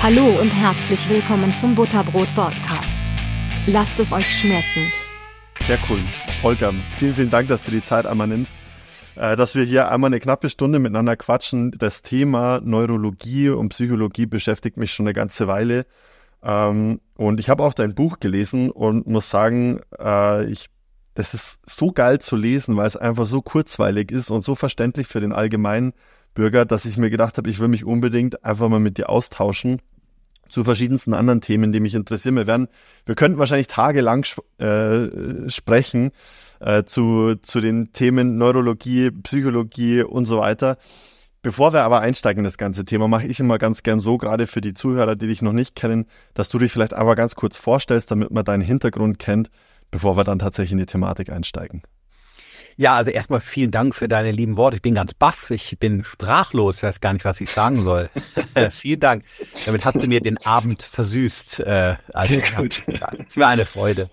Hallo und herzlich willkommen zum Butterbrot Podcast. Lasst es euch schmecken. Sehr cool. Volker, vielen, vielen Dank, dass du die Zeit einmal nimmst, äh, dass wir hier einmal eine knappe Stunde miteinander quatschen. Das Thema Neurologie und Psychologie beschäftigt mich schon eine ganze Weile. Ähm, und ich habe auch dein Buch gelesen und muss sagen, äh, ich, das ist so geil zu lesen, weil es einfach so kurzweilig ist und so verständlich für den allgemeinen Bürger, dass ich mir gedacht habe, ich will mich unbedingt einfach mal mit dir austauschen zu verschiedensten anderen Themen, die mich interessieren. Wir werden, wir könnten wahrscheinlich tagelang äh, sprechen äh, zu, zu den Themen Neurologie, Psychologie und so weiter. Bevor wir aber einsteigen in das ganze Thema, mache ich immer ganz gern so, gerade für die Zuhörer, die dich noch nicht kennen, dass du dich vielleicht einfach ganz kurz vorstellst, damit man deinen Hintergrund kennt, bevor wir dann tatsächlich in die Thematik einsteigen. Ja, also erstmal vielen Dank für deine lieben Worte. Ich bin ganz baff, ich bin sprachlos, ich weiß gar nicht, was ich sagen soll. vielen Dank. Damit hast du mir den Abend versüßt. Äh, also, gut. Ja, ist mir eine Freude.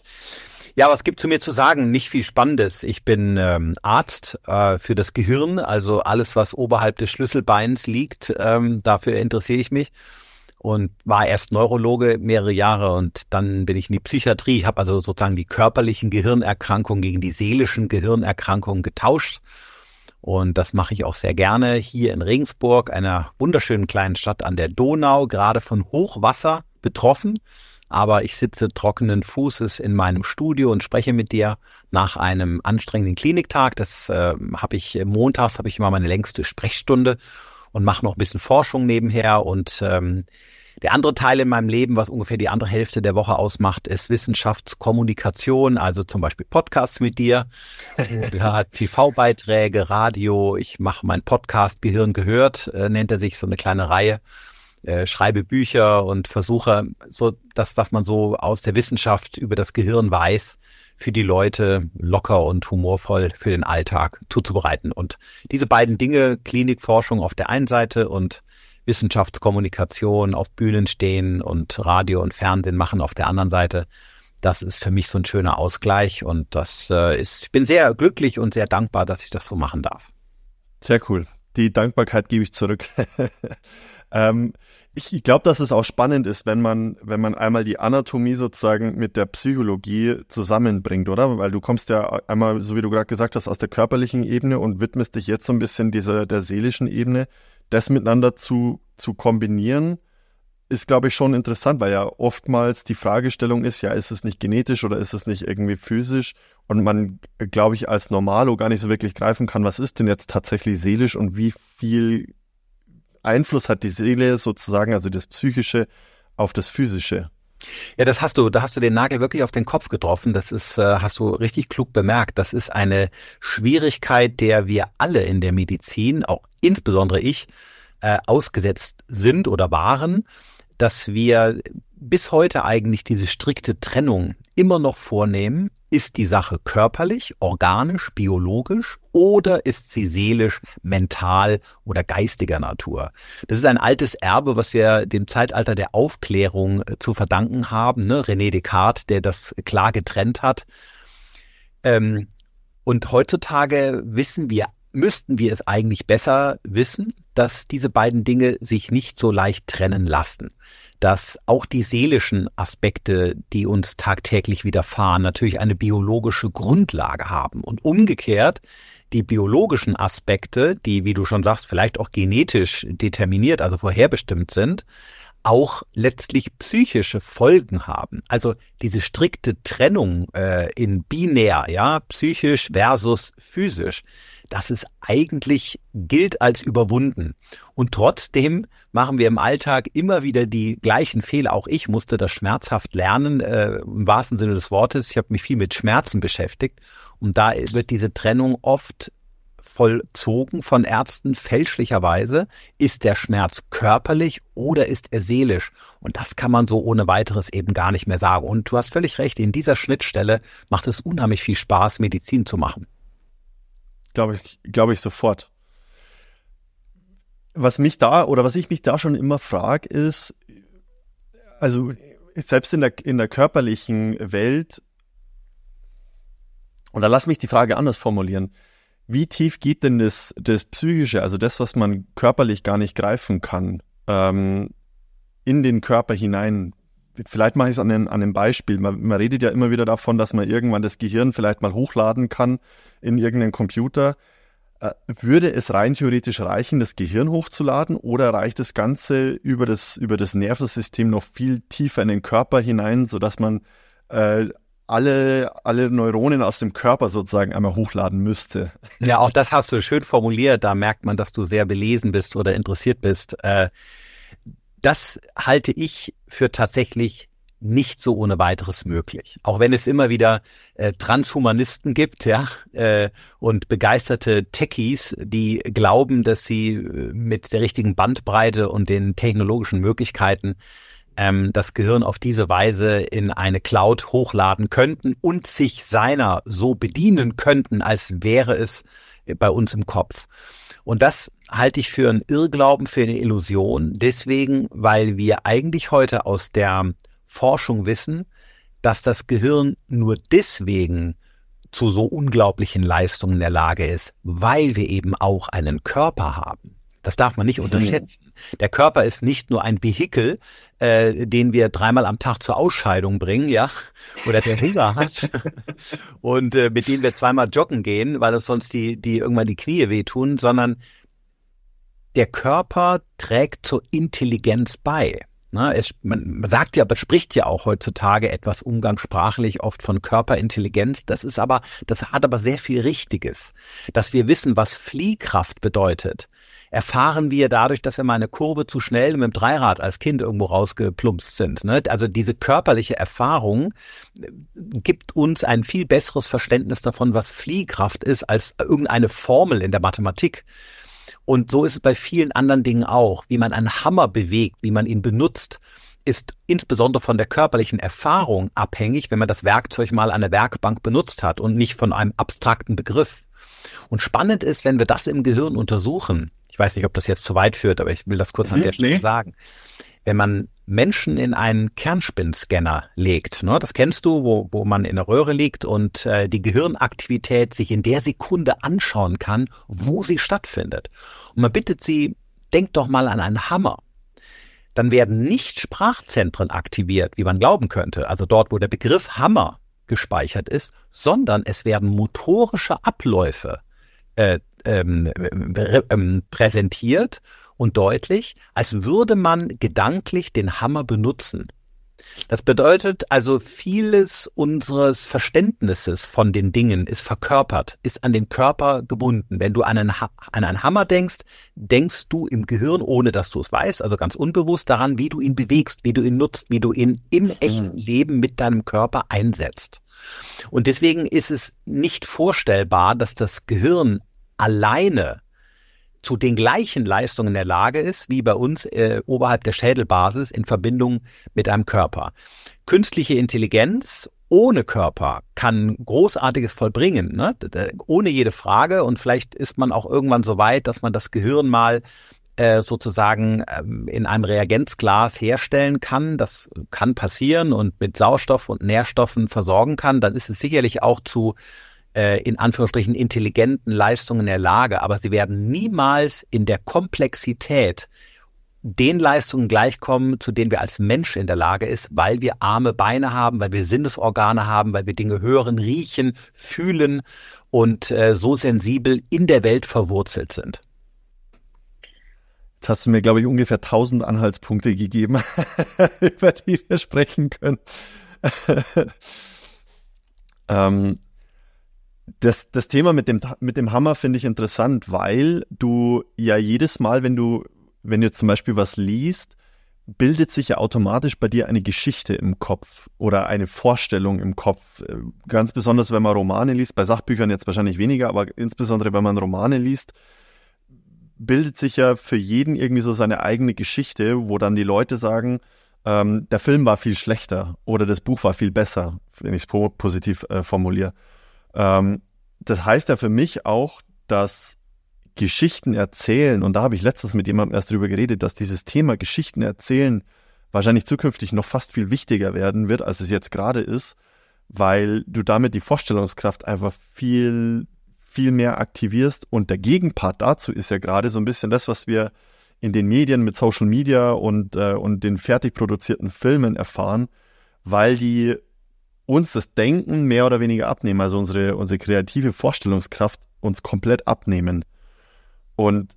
Ja, was gibt zu mir zu sagen? Nicht viel Spannendes. Ich bin ähm, Arzt äh, für das Gehirn, also alles, was oberhalb des Schlüsselbeins liegt, ähm, dafür interessiere ich mich und war erst Neurologe mehrere Jahre und dann bin ich in die Psychiatrie. Ich habe also sozusagen die körperlichen Gehirnerkrankungen gegen die seelischen Gehirnerkrankungen getauscht. Und das mache ich auch sehr gerne hier in Regensburg, einer wunderschönen kleinen Stadt an der Donau, gerade von Hochwasser betroffen. Aber ich sitze trockenen Fußes in meinem Studio und spreche mit dir nach einem anstrengenden Kliniktag. Das äh, habe ich montags habe ich immer meine längste Sprechstunde und mache noch ein bisschen Forschung nebenher und ähm, der andere Teil in meinem Leben, was ungefähr die andere Hälfte der Woche ausmacht, ist Wissenschaftskommunikation, also zum Beispiel Podcasts mit dir, TV-Beiträge, Radio. Ich mache meinen Podcast Gehirn gehört, äh, nennt er sich, so eine kleine Reihe. Äh, schreibe Bücher und versuche so das, was man so aus der Wissenschaft über das Gehirn weiß, für die Leute locker und humorvoll für den Alltag zuzubereiten. Und diese beiden Dinge, Klinikforschung auf der einen Seite und Wissenschaftskommunikation auf Bühnen stehen und Radio und Fernsehen machen auf der anderen Seite. Das ist für mich so ein schöner Ausgleich und das äh, ist, ich bin sehr glücklich und sehr dankbar, dass ich das so machen darf. Sehr cool. Die Dankbarkeit gebe ich zurück. ähm, ich glaube, dass es auch spannend ist, wenn man, wenn man einmal die Anatomie sozusagen mit der Psychologie zusammenbringt, oder? Weil du kommst ja einmal, so wie du gerade gesagt hast, aus der körperlichen Ebene und widmest dich jetzt so ein bisschen dieser der seelischen Ebene das miteinander zu, zu kombinieren, ist, glaube ich, schon interessant, weil ja oftmals die Fragestellung ist, ja, ist es nicht genetisch oder ist es nicht irgendwie physisch? Und man, glaube ich, als Normalo gar nicht so wirklich greifen kann, was ist denn jetzt tatsächlich seelisch und wie viel Einfluss hat die Seele sozusagen, also das Psychische, auf das Physische? Ja, das hast du, da hast du den Nagel wirklich auf den Kopf getroffen. Das ist, äh, hast du richtig klug bemerkt. Das ist eine Schwierigkeit, der wir alle in der Medizin, auch insbesondere ich, äh, ausgesetzt sind oder waren, dass wir bis heute eigentlich diese strikte Trennung immer noch vornehmen ist die Sache körperlich, organisch, biologisch oder ist sie seelisch, mental oder geistiger Natur? Das ist ein altes Erbe, was wir dem Zeitalter der Aufklärung äh, zu verdanken haben. Ne? René Descartes, der das klar getrennt hat. Ähm, und heutzutage wissen wir, müssten wir es eigentlich besser wissen, dass diese beiden Dinge sich nicht so leicht trennen lassen dass auch die seelischen Aspekte, die uns tagtäglich widerfahren, natürlich eine biologische Grundlage haben. Und umgekehrt, die biologischen Aspekte, die, wie du schon sagst, vielleicht auch genetisch determiniert, also vorherbestimmt sind, auch letztlich psychische Folgen haben. Also diese strikte Trennung äh, in binär, ja, psychisch versus physisch, das ist eigentlich gilt als überwunden. Und trotzdem machen wir im Alltag immer wieder die gleichen Fehler. Auch ich musste das schmerzhaft lernen, äh, im wahrsten Sinne des Wortes. Ich habe mich viel mit Schmerzen beschäftigt. Und da wird diese Trennung oft vollzogen von Ärzten fälschlicherweise. Ist der Schmerz körperlich oder ist er seelisch? Und das kann man so ohne weiteres eben gar nicht mehr sagen. Und du hast völlig recht, in dieser Schnittstelle macht es unheimlich viel Spaß, Medizin zu machen. Glaube ich, glaube ich sofort. Was mich da oder was ich mich da schon immer frage, ist, also selbst in der, in der körperlichen Welt, und da lass mich die Frage anders formulieren, wie tief geht denn das, das Psychische, also das, was man körperlich gar nicht greifen kann? Ähm, in den Körper hinein. Vielleicht mache ich es an, an einem Beispiel. Man, man redet ja immer wieder davon, dass man irgendwann das Gehirn vielleicht mal hochladen kann in irgendeinen Computer. Äh, würde es rein theoretisch reichen, das Gehirn hochzuladen oder reicht das Ganze über das, über das Nervensystem noch viel tiefer in den Körper hinein, sodass man äh, alle, alle Neuronen aus dem Körper sozusagen einmal hochladen müsste. Ja, auch das hast du schön formuliert. Da merkt man, dass du sehr belesen bist oder interessiert bist. Äh, das halte ich für tatsächlich nicht so ohne weiteres möglich. Auch wenn es immer wieder äh, Transhumanisten gibt, ja, äh, und begeisterte Techies, die glauben, dass sie äh, mit der richtigen Bandbreite und den technologischen Möglichkeiten ähm, das Gehirn auf diese Weise in eine Cloud hochladen könnten und sich seiner so bedienen könnten, als wäre es bei uns im Kopf. Und das halte ich für einen Irrglauben, für eine Illusion. Deswegen, weil wir eigentlich heute aus der Forschung wissen, dass das Gehirn nur deswegen zu so unglaublichen Leistungen in der Lage ist, weil wir eben auch einen Körper haben. Das darf man nicht mhm. unterschätzen. Der Körper ist nicht nur ein Vehikel, äh, den wir dreimal am Tag zur Ausscheidung bringen, ja, oder der Hunger hat und äh, mit dem wir zweimal joggen gehen, weil uns sonst die, die irgendwann die Knie wehtun, sondern der Körper trägt zur Intelligenz bei. Ne, es, man, man sagt ja, aber spricht ja auch heutzutage etwas umgangssprachlich oft von Körperintelligenz. Das ist aber, das hat aber sehr viel Richtiges. Dass wir wissen, was Fliehkraft bedeutet, erfahren wir dadurch, dass wir mal eine Kurve zu schnell mit dem Dreirad als Kind irgendwo rausgeplumpst sind. Ne? Also diese körperliche Erfahrung äh, gibt uns ein viel besseres Verständnis davon, was Fliehkraft ist, als irgendeine Formel in der Mathematik. Und so ist es bei vielen anderen Dingen auch. Wie man einen Hammer bewegt, wie man ihn benutzt, ist insbesondere von der körperlichen Erfahrung abhängig, wenn man das Werkzeug mal an der Werkbank benutzt hat und nicht von einem abstrakten Begriff. Und spannend ist, wenn wir das im Gehirn untersuchen, ich weiß nicht, ob das jetzt zu weit führt, aber ich will das kurz mhm, an der Stelle nee. sagen. Wenn man Menschen in einen Kernspinnscanner legt. Ne? Das kennst du, wo, wo man in der Röhre liegt und äh, die Gehirnaktivität sich in der Sekunde anschauen kann, wo sie stattfindet. Und man bittet sie, denkt doch mal an einen Hammer. Dann werden nicht Sprachzentren aktiviert, wie man glauben könnte, also dort, wo der Begriff Hammer gespeichert ist, sondern es werden motorische Abläufe äh, ähm, ähm, präsentiert und deutlich, als würde man gedanklich den Hammer benutzen. Das bedeutet also, vieles unseres Verständnisses von den Dingen ist verkörpert, ist an den Körper gebunden. Wenn du an einen, ha an einen Hammer denkst, denkst du im Gehirn, ohne dass du es weißt, also ganz unbewusst daran, wie du ihn bewegst, wie du ihn nutzt, wie du ihn im echten mhm. Leben mit deinem Körper einsetzt. Und deswegen ist es nicht vorstellbar, dass das Gehirn alleine zu den gleichen Leistungen in der Lage ist, wie bei uns äh, oberhalb der Schädelbasis in Verbindung mit einem Körper. Künstliche Intelligenz ohne Körper kann Großartiges vollbringen, ne? ohne jede Frage. Und vielleicht ist man auch irgendwann so weit, dass man das Gehirn mal äh, sozusagen ähm, in einem Reagenzglas herstellen kann. Das kann passieren und mit Sauerstoff und Nährstoffen versorgen kann. Dann ist es sicherlich auch zu äh, in Anführungsstrichen intelligenten Leistungen in der Lage, aber sie werden niemals in der Komplexität den Leistungen gleichkommen, zu denen wir als Mensch in der Lage ist, weil wir arme Beine haben, weil wir Sinnesorgane haben, weil wir Dinge hören, riechen, fühlen und äh, so sensibel in der Welt verwurzelt sind. Jetzt hast du mir, glaube ich, ungefähr 1000 Anhaltspunkte gegeben, über die wir sprechen können. ähm, das, das Thema mit dem, mit dem Hammer finde ich interessant, weil du ja jedes Mal, wenn du, wenn du zum Beispiel was liest, bildet sich ja automatisch bei dir eine Geschichte im Kopf oder eine Vorstellung im Kopf. Ganz besonders, wenn man Romane liest, bei Sachbüchern jetzt wahrscheinlich weniger, aber insbesondere, wenn man Romane liest, bildet sich ja für jeden irgendwie so seine eigene Geschichte, wo dann die Leute sagen, ähm, der Film war viel schlechter oder das Buch war viel besser, wenn ich es positiv äh, formuliere. Ähm, das heißt ja für mich auch, dass Geschichten erzählen, und da habe ich letztens mit jemandem erst drüber geredet, dass dieses Thema Geschichten erzählen wahrscheinlich zukünftig noch fast viel wichtiger werden wird, als es jetzt gerade ist, weil du damit die Vorstellungskraft einfach viel, viel mehr aktivierst. Und der Gegenpart dazu ist ja gerade so ein bisschen das, was wir in den Medien mit Social Media und, äh, und den fertig produzierten Filmen erfahren, weil die uns das Denken mehr oder weniger abnehmen, also unsere, unsere kreative Vorstellungskraft uns komplett abnehmen. Und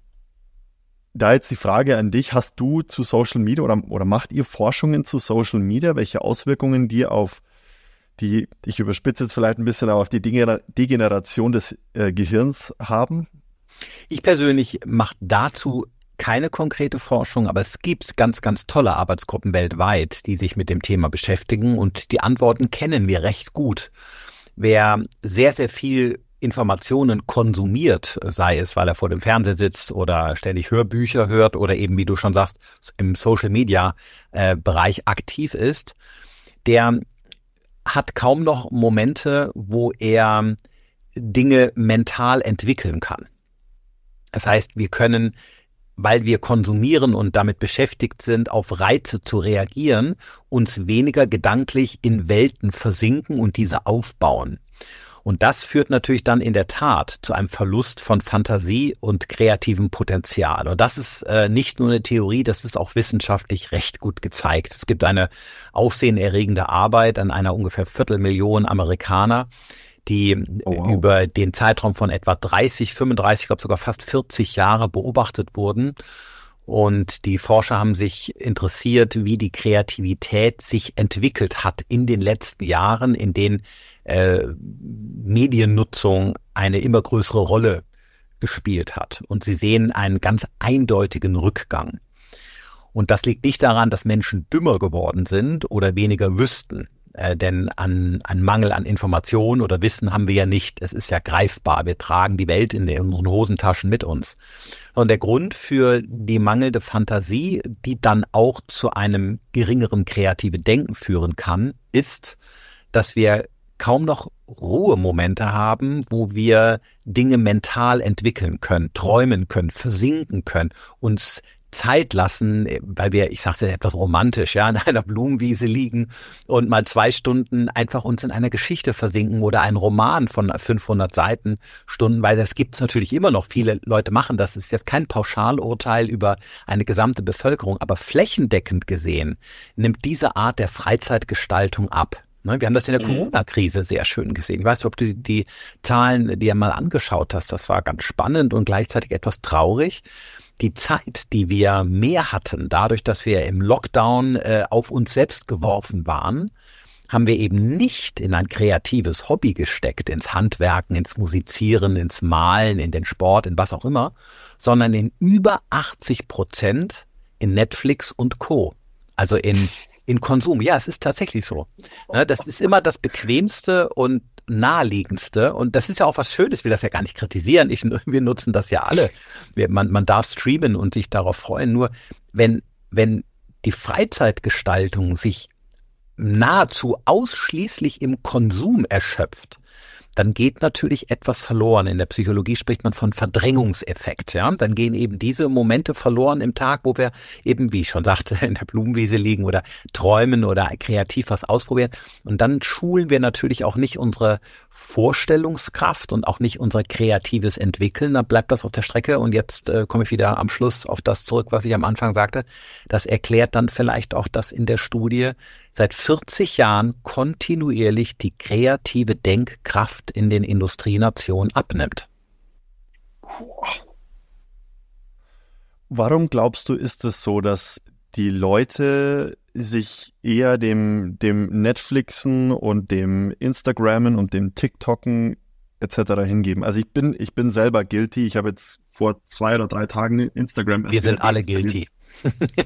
da jetzt die Frage an dich, hast du zu Social Media oder, oder macht ihr Forschungen zu Social Media, welche Auswirkungen die auf die, ich überspitze jetzt vielleicht ein bisschen, aber auf die Degeneration des äh, Gehirns haben? Ich persönlich mache dazu keine konkrete Forschung, aber es gibt ganz, ganz tolle Arbeitsgruppen weltweit, die sich mit dem Thema beschäftigen und die Antworten kennen wir recht gut. Wer sehr, sehr viel Informationen konsumiert, sei es, weil er vor dem Fernseher sitzt oder ständig Hörbücher hört oder eben, wie du schon sagst, im Social Media äh, aktiv ist, der hat kaum noch Momente, wo er Dinge mental entwickeln kann. Das heißt, wir können, weil wir konsumieren und damit beschäftigt sind, auf Reize zu reagieren, uns weniger gedanklich in Welten versinken und diese aufbauen. Und das führt natürlich dann in der Tat zu einem Verlust von Fantasie und kreativem Potenzial. Und das ist äh, nicht nur eine Theorie, das ist auch wissenschaftlich recht gut gezeigt. Es gibt eine aufsehenerregende Arbeit an einer ungefähr Viertelmillion Amerikaner, die oh, wow. über den Zeitraum von etwa 30, 35, ich glaube sogar fast 40 Jahre beobachtet wurden. Und die Forscher haben sich interessiert, wie die Kreativität sich entwickelt hat in den letzten Jahren, in denen äh, Mediennutzung eine immer größere Rolle gespielt hat. Und sie sehen einen ganz eindeutigen Rückgang. Und das liegt nicht daran, dass Menschen dümmer geworden sind oder weniger wüssten. Äh, denn an, an Mangel an Information oder Wissen haben wir ja nicht. Es ist ja greifbar. Wir tragen die Welt in, in unseren Hosentaschen mit uns. Und der Grund für die mangelnde Fantasie, die dann auch zu einem geringeren kreativen Denken führen kann, ist, dass wir kaum noch Ruhemomente haben, wo wir Dinge mental entwickeln können, träumen können, versinken können, uns Zeit lassen, weil wir, ich sage es etwas romantisch, ja, in einer Blumenwiese liegen und mal zwei Stunden einfach uns in einer Geschichte versinken oder einen Roman von 500 Seiten stundenweise. Das gibt's natürlich immer noch. Viele Leute machen das. Das ist jetzt kein Pauschalurteil über eine gesamte Bevölkerung, aber flächendeckend gesehen nimmt diese Art der Freizeitgestaltung ab. Ne, wir haben das in der mhm. Corona-Krise sehr schön gesehen. Ich weiß nicht, ob du die Zahlen dir mal angeschaut hast. Das war ganz spannend und gleichzeitig etwas traurig. Die Zeit, die wir mehr hatten, dadurch, dass wir im Lockdown äh, auf uns selbst geworfen waren, haben wir eben nicht in ein kreatives Hobby gesteckt, ins Handwerken, ins Musizieren, ins Malen, in den Sport, in was auch immer, sondern in über 80 Prozent in Netflix und Co. Also in in Konsum. Ja, es ist tatsächlich so. Ne, das ist immer das bequemste und naheliegendste. Und das ist ja auch was Schönes. Will das ja gar nicht kritisieren. Ich, wir nutzen das ja alle. Man, man darf streamen und sich darauf freuen. Nur wenn, wenn die Freizeitgestaltung sich nahezu ausschließlich im Konsum erschöpft, dann geht natürlich etwas verloren. In der Psychologie spricht man von Verdrängungseffekt. Ja? Dann gehen eben diese Momente verloren im Tag, wo wir eben, wie ich schon sagte, in der Blumenwiese liegen oder träumen oder kreativ was ausprobieren. Und dann schulen wir natürlich auch nicht unsere Vorstellungskraft und auch nicht unser kreatives Entwickeln. Dann bleibt das auf der Strecke. Und jetzt äh, komme ich wieder am Schluss auf das zurück, was ich am Anfang sagte. Das erklärt dann vielleicht auch, dass in der Studie seit 40 Jahren kontinuierlich die kreative Denkkraft in den Industrienationen abnimmt. Warum glaubst du, ist es so, dass die Leute sich eher dem, dem Netflixen und dem Instagrammen und dem TikToken etc. hingeben? Also ich bin, ich bin selber guilty. Ich habe jetzt vor zwei oder drei Tagen Instagram. Wir sind alle guilty.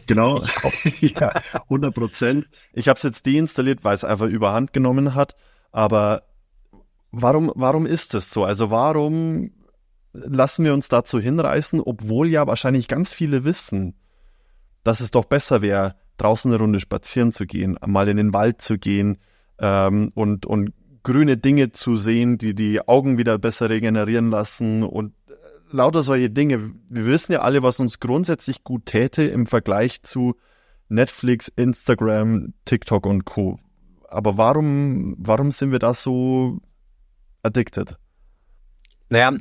Genau, ja, 100 Prozent. Ich habe es jetzt deinstalliert, weil es einfach überhand genommen hat. Aber warum, warum ist das so? Also warum lassen wir uns dazu hinreißen, obwohl ja wahrscheinlich ganz viele wissen, dass es doch besser wäre, draußen eine Runde spazieren zu gehen, mal in den Wald zu gehen ähm, und, und grüne Dinge zu sehen, die die Augen wieder besser regenerieren lassen und lauter solche Dinge. Wir wissen ja alle, was uns grundsätzlich gut täte im Vergleich zu Netflix, Instagram, TikTok und Co. Aber warum, warum sind wir da so addicted? Naja,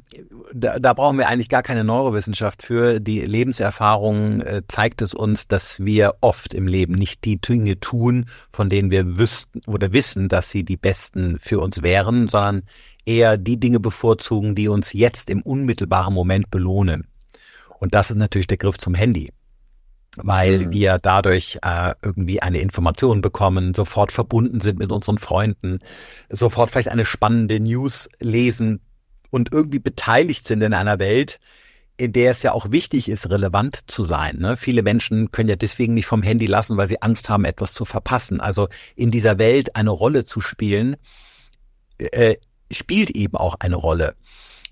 da, da brauchen wir eigentlich gar keine Neurowissenschaft für. Die Lebenserfahrung äh, zeigt es uns, dass wir oft im Leben nicht die Dinge tun, von denen wir wüssten oder wissen, dass sie die besten für uns wären, sondern eher die Dinge bevorzugen, die uns jetzt im unmittelbaren Moment belohnen. Und das ist natürlich der Griff zum Handy weil mhm. wir dadurch äh, irgendwie eine Information bekommen, sofort verbunden sind mit unseren Freunden, sofort vielleicht eine spannende News lesen, und irgendwie beteiligt sind in einer Welt, in der es ja auch wichtig ist, relevant zu sein. Ne? Viele Menschen können ja deswegen nicht vom Handy lassen, weil sie Angst haben, etwas zu verpassen. Also in dieser Welt eine Rolle zu spielen, äh, spielt eben auch eine Rolle.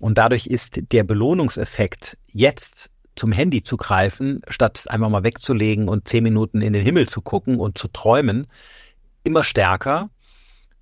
Und dadurch ist der Belohnungseffekt jetzt zum Handy zu greifen, statt einfach mal wegzulegen und zehn Minuten in den Himmel zu gucken und zu träumen, immer stärker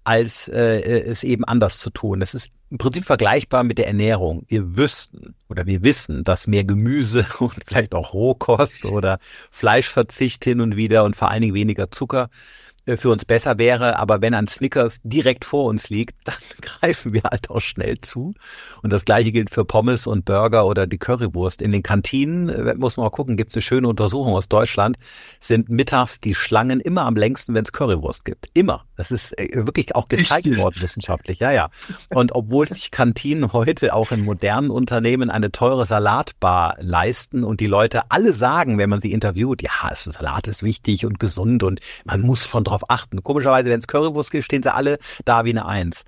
als äh, es eben anders zu tun. Das ist im Prinzip vergleichbar mit der Ernährung. Wir wüssten oder wir wissen, dass mehr Gemüse und vielleicht auch Rohkost oder Fleischverzicht hin und wieder und vor allen Dingen weniger Zucker äh, für uns besser wäre, aber wenn ein Snickers direkt vor uns liegt, dann greifen wir halt auch schnell zu. Und das gleiche gilt für Pommes und Burger oder die Currywurst. In den Kantinen, äh, muss man mal gucken, gibt es eine schöne Untersuchung aus Deutschland, sind mittags die Schlangen immer am längsten, wenn es Currywurst gibt. Immer. Das ist äh, wirklich auch gezeigt worden wissenschaftlich. Ja, ja. Und obwohl sich Kantinen heute auch in modernen Unternehmen eine teure Salatbar leisten und die Leute alle sagen, wenn man sie interviewt, ja, Salat ist wichtig und gesund und man muss von drauf darauf achten. Komischerweise, wenn es Currywurst gibt, stehen sie alle da wie eine Eins.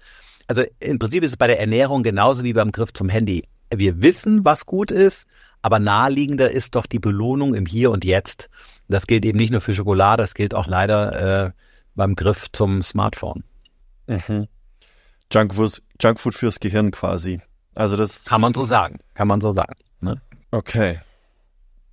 Also im Prinzip ist es bei der Ernährung genauso wie beim Griff zum Handy. Wir wissen, was gut ist, aber naheliegender ist doch die Belohnung im Hier und Jetzt. Das gilt eben nicht nur für Schokolade, das gilt auch leider äh, beim Griff zum Smartphone. Mhm. Junkfood, Junkfood fürs Gehirn quasi. Also das kann man so sagen, kann man so sagen. Ne? Okay.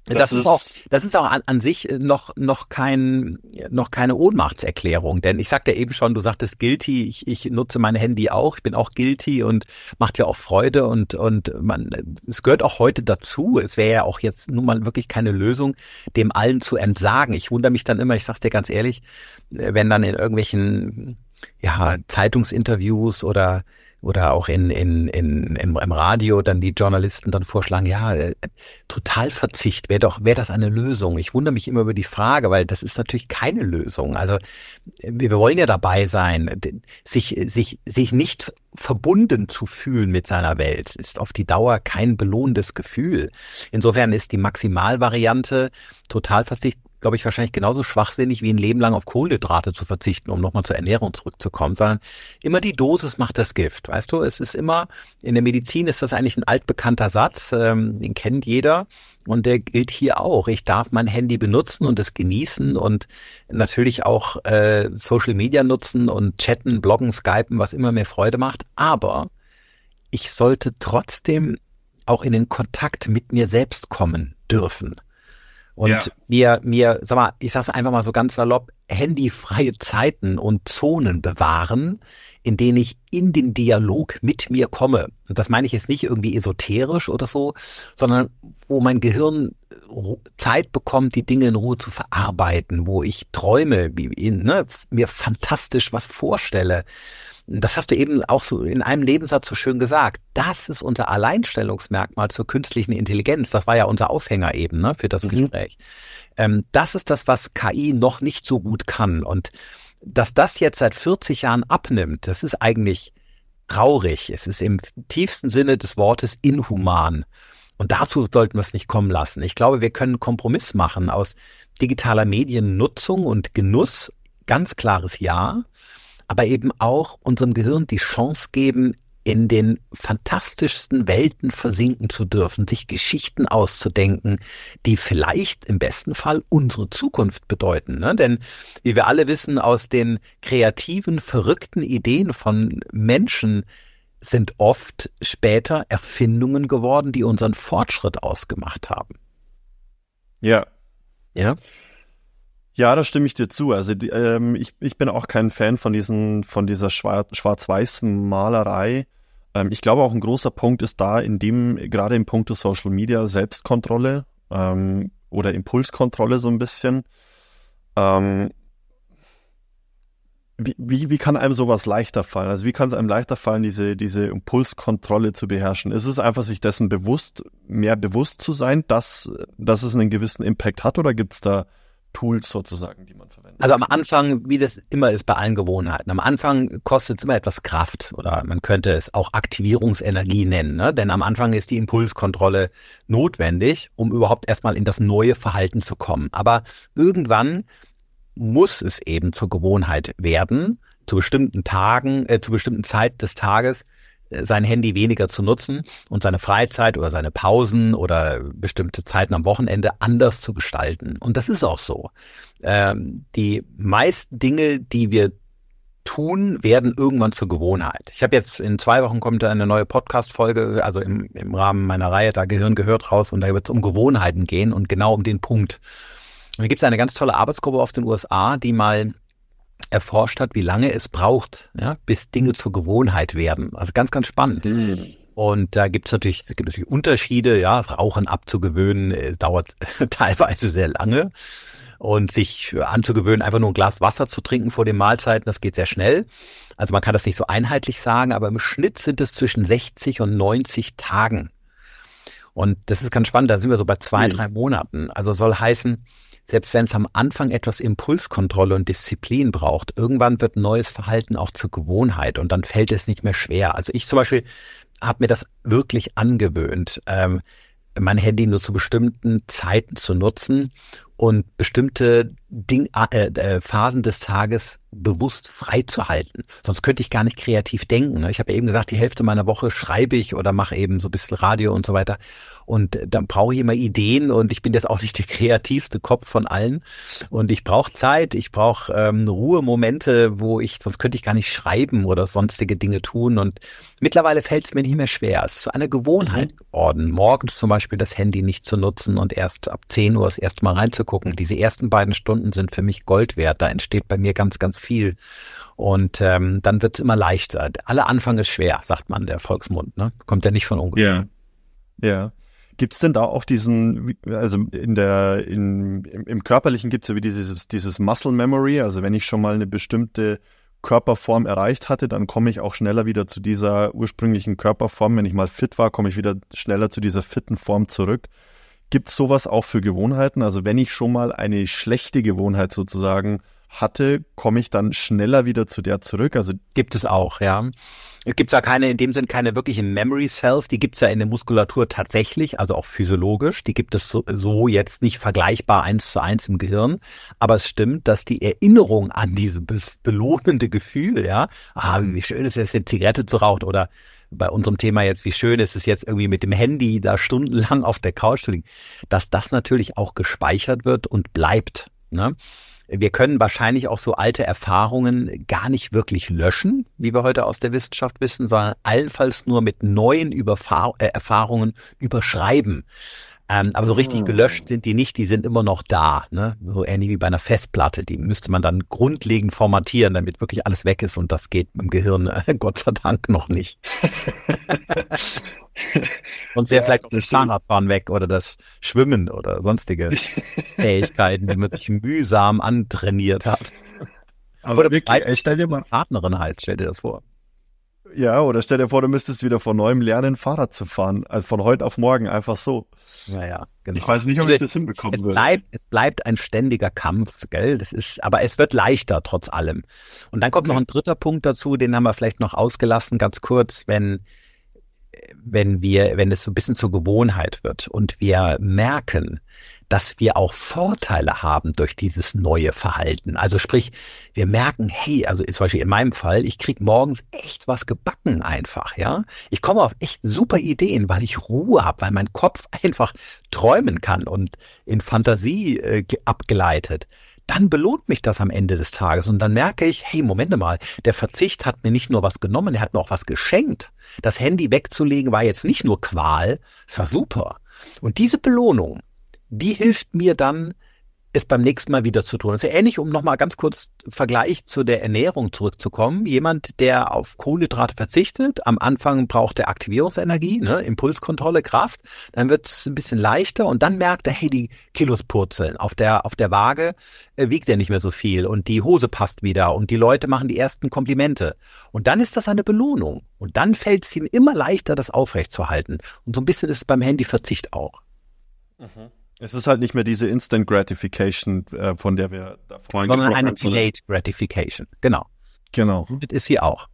Das, das, ist, auch, das ist auch an, an, sich noch, noch kein, noch keine Ohnmachtserklärung, denn ich sagte eben schon, du sagtest guilty, ich, ich nutze mein Handy auch, ich bin auch guilty und macht ja auch Freude und, und man, es gehört auch heute dazu. Es wäre ja auch jetzt nun mal wirklich keine Lösung, dem allen zu entsagen. Ich wundere mich dann immer, ich sag's dir ganz ehrlich, wenn dann in irgendwelchen, ja, Zeitungsinterviews oder oder auch in, in, in, im, im Radio dann die Journalisten dann vorschlagen, ja, äh, Totalverzicht wäre doch, wäre das eine Lösung? Ich wundere mich immer über die Frage, weil das ist natürlich keine Lösung. Also wir wollen ja dabei sein, sich, sich, sich nicht verbunden zu fühlen mit seiner Welt, ist auf die Dauer kein belohnendes Gefühl. Insofern ist die Maximalvariante Totalverzicht glaube ich, wahrscheinlich genauso schwachsinnig wie ein Leben lang auf Kohlenhydrate zu verzichten, um nochmal zur Ernährung zurückzukommen, sondern immer die Dosis macht das Gift. Weißt du, es ist immer, in der Medizin ist das eigentlich ein altbekannter Satz, ähm, den kennt jeder und der gilt hier auch. Ich darf mein Handy benutzen und es genießen und natürlich auch äh, Social Media nutzen und chatten, bloggen, skypen, was immer mir Freude macht, aber ich sollte trotzdem auch in den Kontakt mit mir selbst kommen dürfen. Und ja. mir, mir, sag mal, ich sag's einfach mal so ganz salopp, handyfreie Zeiten und Zonen bewahren, in denen ich in den Dialog mit mir komme. Und das meine ich jetzt nicht irgendwie esoterisch oder so, sondern wo mein Gehirn Zeit bekommt, die Dinge in Ruhe zu verarbeiten, wo ich träume, ne, mir fantastisch was vorstelle, das hast du eben auch so in einem Nebensatz so schön gesagt. Das ist unser Alleinstellungsmerkmal zur künstlichen Intelligenz. Das war ja unser Aufhänger eben ne, für das mhm. Gespräch. Ähm, das ist das, was KI noch nicht so gut kann. Und dass das jetzt seit 40 Jahren abnimmt, das ist eigentlich traurig. Es ist im tiefsten Sinne des Wortes inhuman. Und dazu sollten wir es nicht kommen lassen. Ich glaube, wir können einen Kompromiss machen aus digitaler Mediennutzung und Genuss. Ganz klares Ja aber eben auch unserem Gehirn die Chance geben, in den fantastischsten Welten versinken zu dürfen, sich Geschichten auszudenken, die vielleicht im besten Fall unsere Zukunft bedeuten. Ne? Denn wie wir alle wissen, aus den kreativen, verrückten Ideen von Menschen sind oft später Erfindungen geworden, die unseren Fortschritt ausgemacht haben. Ja. Ja. Ja, da stimme ich dir zu. Also ähm, ich, ich bin auch kein Fan von diesen von dieser Schwarz-Weiß-Malerei. Ähm, ich glaube auch ein großer Punkt ist da, in dem gerade im Punkt Social Media Selbstkontrolle ähm, oder Impulskontrolle so ein bisschen. Ähm, wie, wie, wie kann einem sowas leichter fallen? Also wie kann es einem leichter fallen, diese, diese Impulskontrolle zu beherrschen? Ist es einfach, sich dessen bewusst, mehr bewusst zu sein, dass, dass es einen gewissen Impact hat oder gibt es da Tools sozusagen, die man verwendet? Also am Anfang, wie das immer ist bei allen Gewohnheiten, am Anfang kostet es immer etwas Kraft oder man könnte es auch Aktivierungsenergie nennen, ne? denn am Anfang ist die Impulskontrolle notwendig, um überhaupt erstmal in das neue Verhalten zu kommen. Aber irgendwann muss es eben zur Gewohnheit werden, zu bestimmten Tagen, äh, zu bestimmten Zeit des Tages sein Handy weniger zu nutzen und seine Freizeit oder seine Pausen oder bestimmte Zeiten am Wochenende anders zu gestalten. Und das ist auch so. Ähm, die meisten Dinge, die wir tun, werden irgendwann zur Gewohnheit. Ich habe jetzt in zwei Wochen kommt eine neue Podcast-Folge, also im, im Rahmen meiner Reihe, da Gehirn gehört raus und da wird es um Gewohnheiten gehen und genau um den Punkt. Und da gibt es eine ganz tolle Arbeitsgruppe aus den USA, die mal erforscht hat, wie lange es braucht, ja, bis Dinge zur Gewohnheit werden. Also ganz, ganz spannend. Mhm. Und da gibt es natürlich, es gibt natürlich Unterschiede, ja, Rauchen abzugewöhnen, äh, dauert teilweise sehr lange. Und sich anzugewöhnen, einfach nur ein Glas Wasser zu trinken vor den Mahlzeiten, das geht sehr schnell. Also man kann das nicht so einheitlich sagen, aber im Schnitt sind es zwischen 60 und 90 Tagen. Und das ist ganz spannend, da sind wir so bei zwei, mhm. drei Monaten. Also soll heißen, selbst wenn es am Anfang etwas Impulskontrolle und Disziplin braucht, irgendwann wird neues Verhalten auch zur Gewohnheit und dann fällt es nicht mehr schwer. Also ich zum Beispiel habe mir das wirklich angewöhnt, ähm, mein Handy nur zu bestimmten Zeiten zu nutzen und bestimmte Ding, äh, äh, Phasen des Tages bewusst freizuhalten. Sonst könnte ich gar nicht kreativ denken. Ne? Ich habe ja eben gesagt, die Hälfte meiner Woche schreibe ich oder mache eben so ein bisschen Radio und so weiter. Und dann brauche ich immer Ideen und ich bin jetzt auch nicht der kreativste Kopf von allen. Und ich brauche Zeit, ich brauche ähm, Ruhemomente, wo ich, sonst könnte ich gar nicht schreiben oder sonstige Dinge tun. Und mittlerweile fällt es mir nicht mehr schwer. Es ist zu einer Gewohnheit mhm. geworden, morgens zum Beispiel das Handy nicht zu nutzen und erst ab 10 Uhr das erste Mal reinzugucken. Diese ersten beiden Stunden sind für mich Gold wert. Da entsteht bei mir ganz, ganz viel. Und ähm, dann wird es immer leichter. Alle Anfang ist schwer, sagt man der Volksmund. Ne? Kommt ja nicht von ungefähr. Ja. Ja. Gibt es denn da auch diesen, also in der, in, im, im Körperlichen gibt es ja wie dieses, dieses Muscle Memory, also wenn ich schon mal eine bestimmte Körperform erreicht hatte, dann komme ich auch schneller wieder zu dieser ursprünglichen Körperform. Wenn ich mal fit war, komme ich wieder schneller zu dieser fitten Form zurück. Gibt es sowas auch für Gewohnheiten? Also wenn ich schon mal eine schlechte Gewohnheit sozusagen hatte, komme ich dann schneller wieder zu der zurück? Also gibt es auch, ja. Es gibt ja keine, in dem Sinn keine wirklichen Memory Cells, die gibt es ja in der Muskulatur tatsächlich, also auch physiologisch. Die gibt es so, so, jetzt nicht vergleichbar eins zu eins im Gehirn. Aber es stimmt, dass die Erinnerung an dieses belohnende Gefühl, ja, ah, wie schön ist es, eine Zigarette zu rauchen oder bei unserem Thema jetzt, wie schön ist es jetzt irgendwie mit dem Handy da stundenlang auf der Couch zu liegen, dass das natürlich auch gespeichert wird und bleibt. Ne? Wir können wahrscheinlich auch so alte Erfahrungen gar nicht wirklich löschen, wie wir heute aus der Wissenschaft wissen, sondern allenfalls nur mit neuen Überfahr äh, Erfahrungen überschreiben. Ähm, aber so richtig gelöscht sind die nicht, die sind immer noch da. Ne? So ähnlich wie bei einer Festplatte. Die müsste man dann grundlegend formatieren, damit wirklich alles weg ist und das geht im Gehirn äh, Gott sei Dank noch nicht. und sehr ja, vielleicht auch das Fahrradfahren weg oder das Schwimmen oder sonstige Fähigkeiten, die man sich mühsam antrainiert hat. Aber oder wirklich, stell dir mal Partnerin heißt, stell dir das vor. Ja, oder stell dir vor, du müsstest wieder von neuem lernen, Fahrrad zu fahren. Also von heute auf morgen einfach so. Naja, genau. Ich weiß nicht, ob ich das hinbekommen es würde. Bleibt, es bleibt ein ständiger Kampf, gell? Das ist, aber es wird leichter trotz allem. Und dann kommt noch ein dritter Punkt dazu, den haben wir vielleicht noch ausgelassen, ganz kurz, wenn, wenn wir, wenn es so ein bisschen zur Gewohnheit wird und wir merken, dass wir auch Vorteile haben durch dieses neue Verhalten. Also sprich, wir merken, hey, also zum Beispiel in meinem Fall, ich krieg morgens echt was gebacken einfach, ja. Ich komme auf echt super Ideen, weil ich Ruhe habe, weil mein Kopf einfach träumen kann und in Fantasie äh, abgeleitet dann belohnt mich das am Ende des Tages und dann merke ich, hey, Moment mal, der Verzicht hat mir nicht nur was genommen, er hat mir auch was geschenkt. Das Handy wegzulegen war jetzt nicht nur Qual, es war super. Und diese Belohnung, die hilft mir dann, es beim nächsten Mal wieder zu tun. Das ist ja ähnlich, um nochmal ganz kurz Vergleich zu der Ernährung zurückzukommen. Jemand, der auf Kohlenhydrate verzichtet, am Anfang braucht er Aktivierungsenergie, ne, Impulskontrolle, Kraft, dann wird es ein bisschen leichter und dann merkt er, hey, die Kilos purzeln. Auf der, auf der Waage äh, wiegt er nicht mehr so viel und die Hose passt wieder und die Leute machen die ersten Komplimente. Und dann ist das eine Belohnung. Und dann fällt es ihm immer leichter, das aufrechtzuerhalten. Und so ein bisschen ist es beim Handyverzicht auch. Mhm. Es ist halt nicht mehr diese Instant Gratification, äh, von der wir da vorhin Sondern eine Delayed Gratification, genau. Genau. Und das ist sie auch.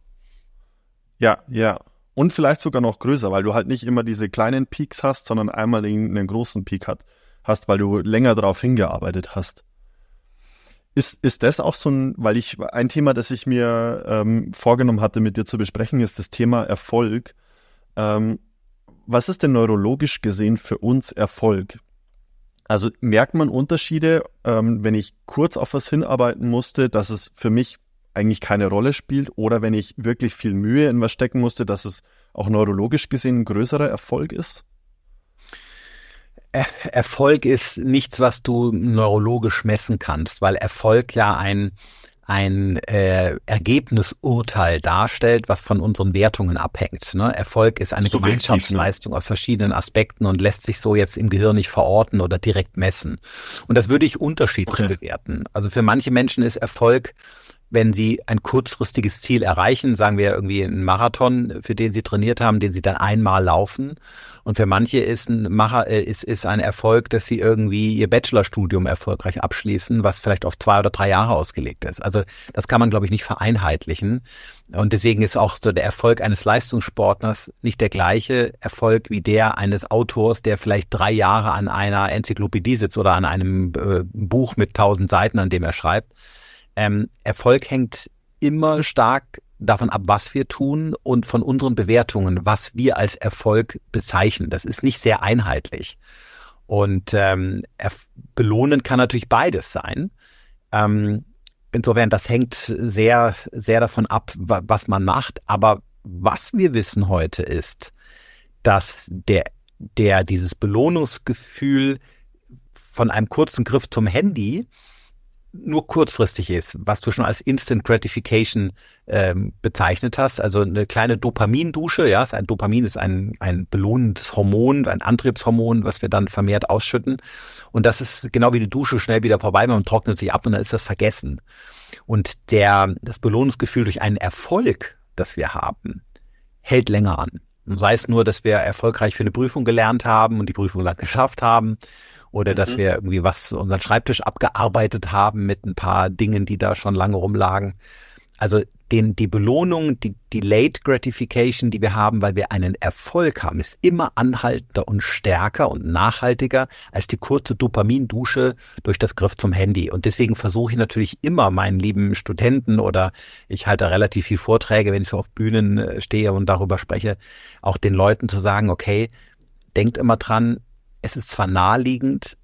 Ja, ja. Und vielleicht sogar noch größer, weil du halt nicht immer diese kleinen Peaks hast, sondern einmal einen großen Peak hat, hast, weil du länger darauf hingearbeitet hast. Ist, ist das auch so ein, weil ich, ein Thema, das ich mir ähm, vorgenommen hatte, mit dir zu besprechen, ist das Thema Erfolg. Ähm, was ist denn neurologisch gesehen für uns Erfolg? Also merkt man Unterschiede, ähm, wenn ich kurz auf was hinarbeiten musste, dass es für mich eigentlich keine Rolle spielt oder wenn ich wirklich viel Mühe in was stecken musste, dass es auch neurologisch gesehen ein größerer Erfolg ist? Erfolg ist nichts, was du neurologisch messen kannst, weil Erfolg ja ein ein äh, Ergebnisurteil darstellt, was von unseren Wertungen abhängt. Ne? Erfolg ist eine Subjektiv, Gemeinschaftsleistung ne? aus verschiedenen Aspekten und lässt sich so jetzt im Gehirn nicht verorten oder direkt messen. Und das würde ich unterschiedlich okay. bewerten. Also für manche Menschen ist Erfolg wenn sie ein kurzfristiges Ziel erreichen, sagen wir irgendwie einen Marathon, für den sie trainiert haben, den sie dann einmal laufen. Und für manche ist ein, Macher, äh, ist, ist ein Erfolg, dass sie irgendwie ihr Bachelorstudium erfolgreich abschließen, was vielleicht auf zwei oder drei Jahre ausgelegt ist. Also das kann man, glaube ich, nicht vereinheitlichen. Und deswegen ist auch so der Erfolg eines Leistungssportlers nicht der gleiche Erfolg wie der eines Autors, der vielleicht drei Jahre an einer Enzyklopädie sitzt oder an einem äh, Buch mit tausend Seiten, an dem er schreibt. Ähm, Erfolg hängt immer stark davon ab, was wir tun und von unseren Bewertungen, was wir als Erfolg bezeichnen. Das ist nicht sehr einheitlich. Und ähm, belohnen kann natürlich beides sein. Ähm, insofern, das hängt sehr, sehr davon ab, was man macht. Aber was wir wissen heute ist, dass der, der dieses Belohnungsgefühl von einem kurzen Griff zum Handy nur kurzfristig ist, was du schon als Instant Gratification ähm, bezeichnet hast, also eine kleine Dopamindusche, ja, ein Dopamin ist ein, ein belohnendes Hormon, ein Antriebshormon, was wir dann vermehrt ausschütten. Und das ist genau wie die Dusche schnell wieder vorbei, man trocknet sich ab und dann ist das vergessen. Und der, das Belohnungsgefühl durch einen Erfolg, das wir haben, hält länger an. sei es nur, dass wir erfolgreich für eine Prüfung gelernt haben und die Prüfung dann geschafft haben oder mhm. dass wir irgendwie was unseren Schreibtisch abgearbeitet haben mit ein paar Dingen, die da schon lange rumlagen. Also den, die Belohnung, die, Late Gratification, die wir haben, weil wir einen Erfolg haben, ist immer anhaltender und stärker und nachhaltiger als die kurze Dopamindusche durch das Griff zum Handy. Und deswegen versuche ich natürlich immer meinen lieben Studenten oder ich halte relativ viel Vorträge, wenn ich so auf Bühnen äh, stehe und darüber spreche, auch den Leuten zu sagen, okay, denkt immer dran, es ist zwar naheliegend,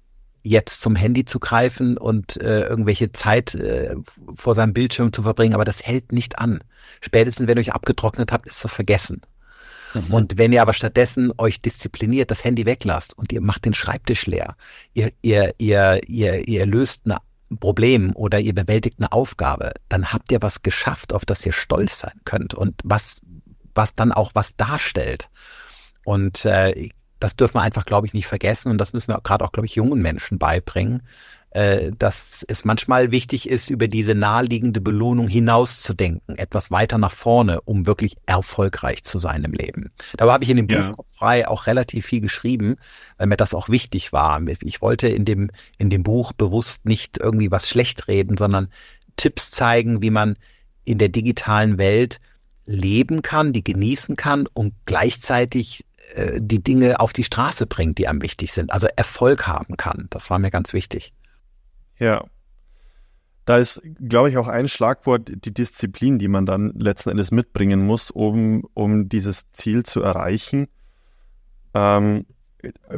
jetzt zum Handy zu greifen und äh, irgendwelche Zeit äh, vor seinem Bildschirm zu verbringen, aber das hält nicht an. Spätestens, wenn ihr euch abgetrocknet habt, ist das vergessen. Mhm. Und wenn ihr aber stattdessen euch diszipliniert das Handy weglasst und ihr macht den Schreibtisch leer, ihr, ihr, ihr, ihr, ihr löst ein Problem oder ihr bewältigt eine Aufgabe, dann habt ihr was geschafft, auf das ihr stolz sein könnt und was, was dann auch was darstellt. Und äh, das dürfen wir einfach, glaube ich, nicht vergessen und das müssen wir gerade auch, glaube ich, jungen Menschen beibringen, äh, dass es manchmal wichtig ist, über diese naheliegende Belohnung hinauszudenken, etwas weiter nach vorne, um wirklich erfolgreich zu sein im Leben. Dabei habe ich in dem ja. Buch frei auch relativ viel geschrieben, weil mir das auch wichtig war. Ich wollte in dem, in dem Buch bewusst nicht irgendwie was schlecht reden, sondern Tipps zeigen, wie man in der digitalen Welt leben kann, die genießen kann und gleichzeitig äh, die Dinge auf die Straße bringt, die einem wichtig sind. Also Erfolg haben kann. Das war mir ganz wichtig. Ja. Da ist, glaube ich, auch ein Schlagwort die Disziplin, die man dann letzten Endes mitbringen muss, um, um dieses Ziel zu erreichen. Ähm,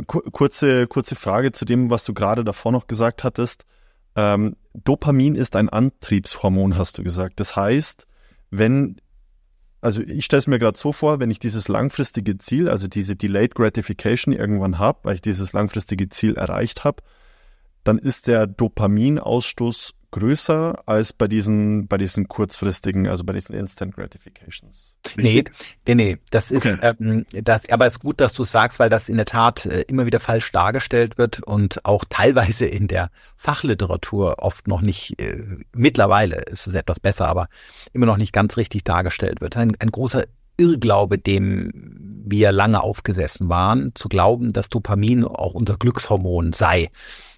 kurze, kurze Frage zu dem, was du gerade davor noch gesagt hattest. Ähm, Dopamin ist ein Antriebshormon, hast du gesagt. Das heißt, wenn also ich stelle es mir gerade so vor, wenn ich dieses langfristige Ziel, also diese Delayed Gratification irgendwann habe, weil ich dieses langfristige Ziel erreicht habe, dann ist der Dopaminausstoß größer als bei diesen, bei diesen kurzfristigen, also bei diesen Instant Gratifications. Nee, nee, nee, das ist, okay. ähm, das, aber es ist gut, dass du sagst, weil das in der Tat äh, immer wieder falsch dargestellt wird und auch teilweise in der Fachliteratur oft noch nicht, äh, mittlerweile ist es etwas besser, aber immer noch nicht ganz richtig dargestellt wird. Ein, ein großer Irrglaube, dem wir lange aufgesessen waren, zu glauben, dass Dopamin auch unser Glückshormon sei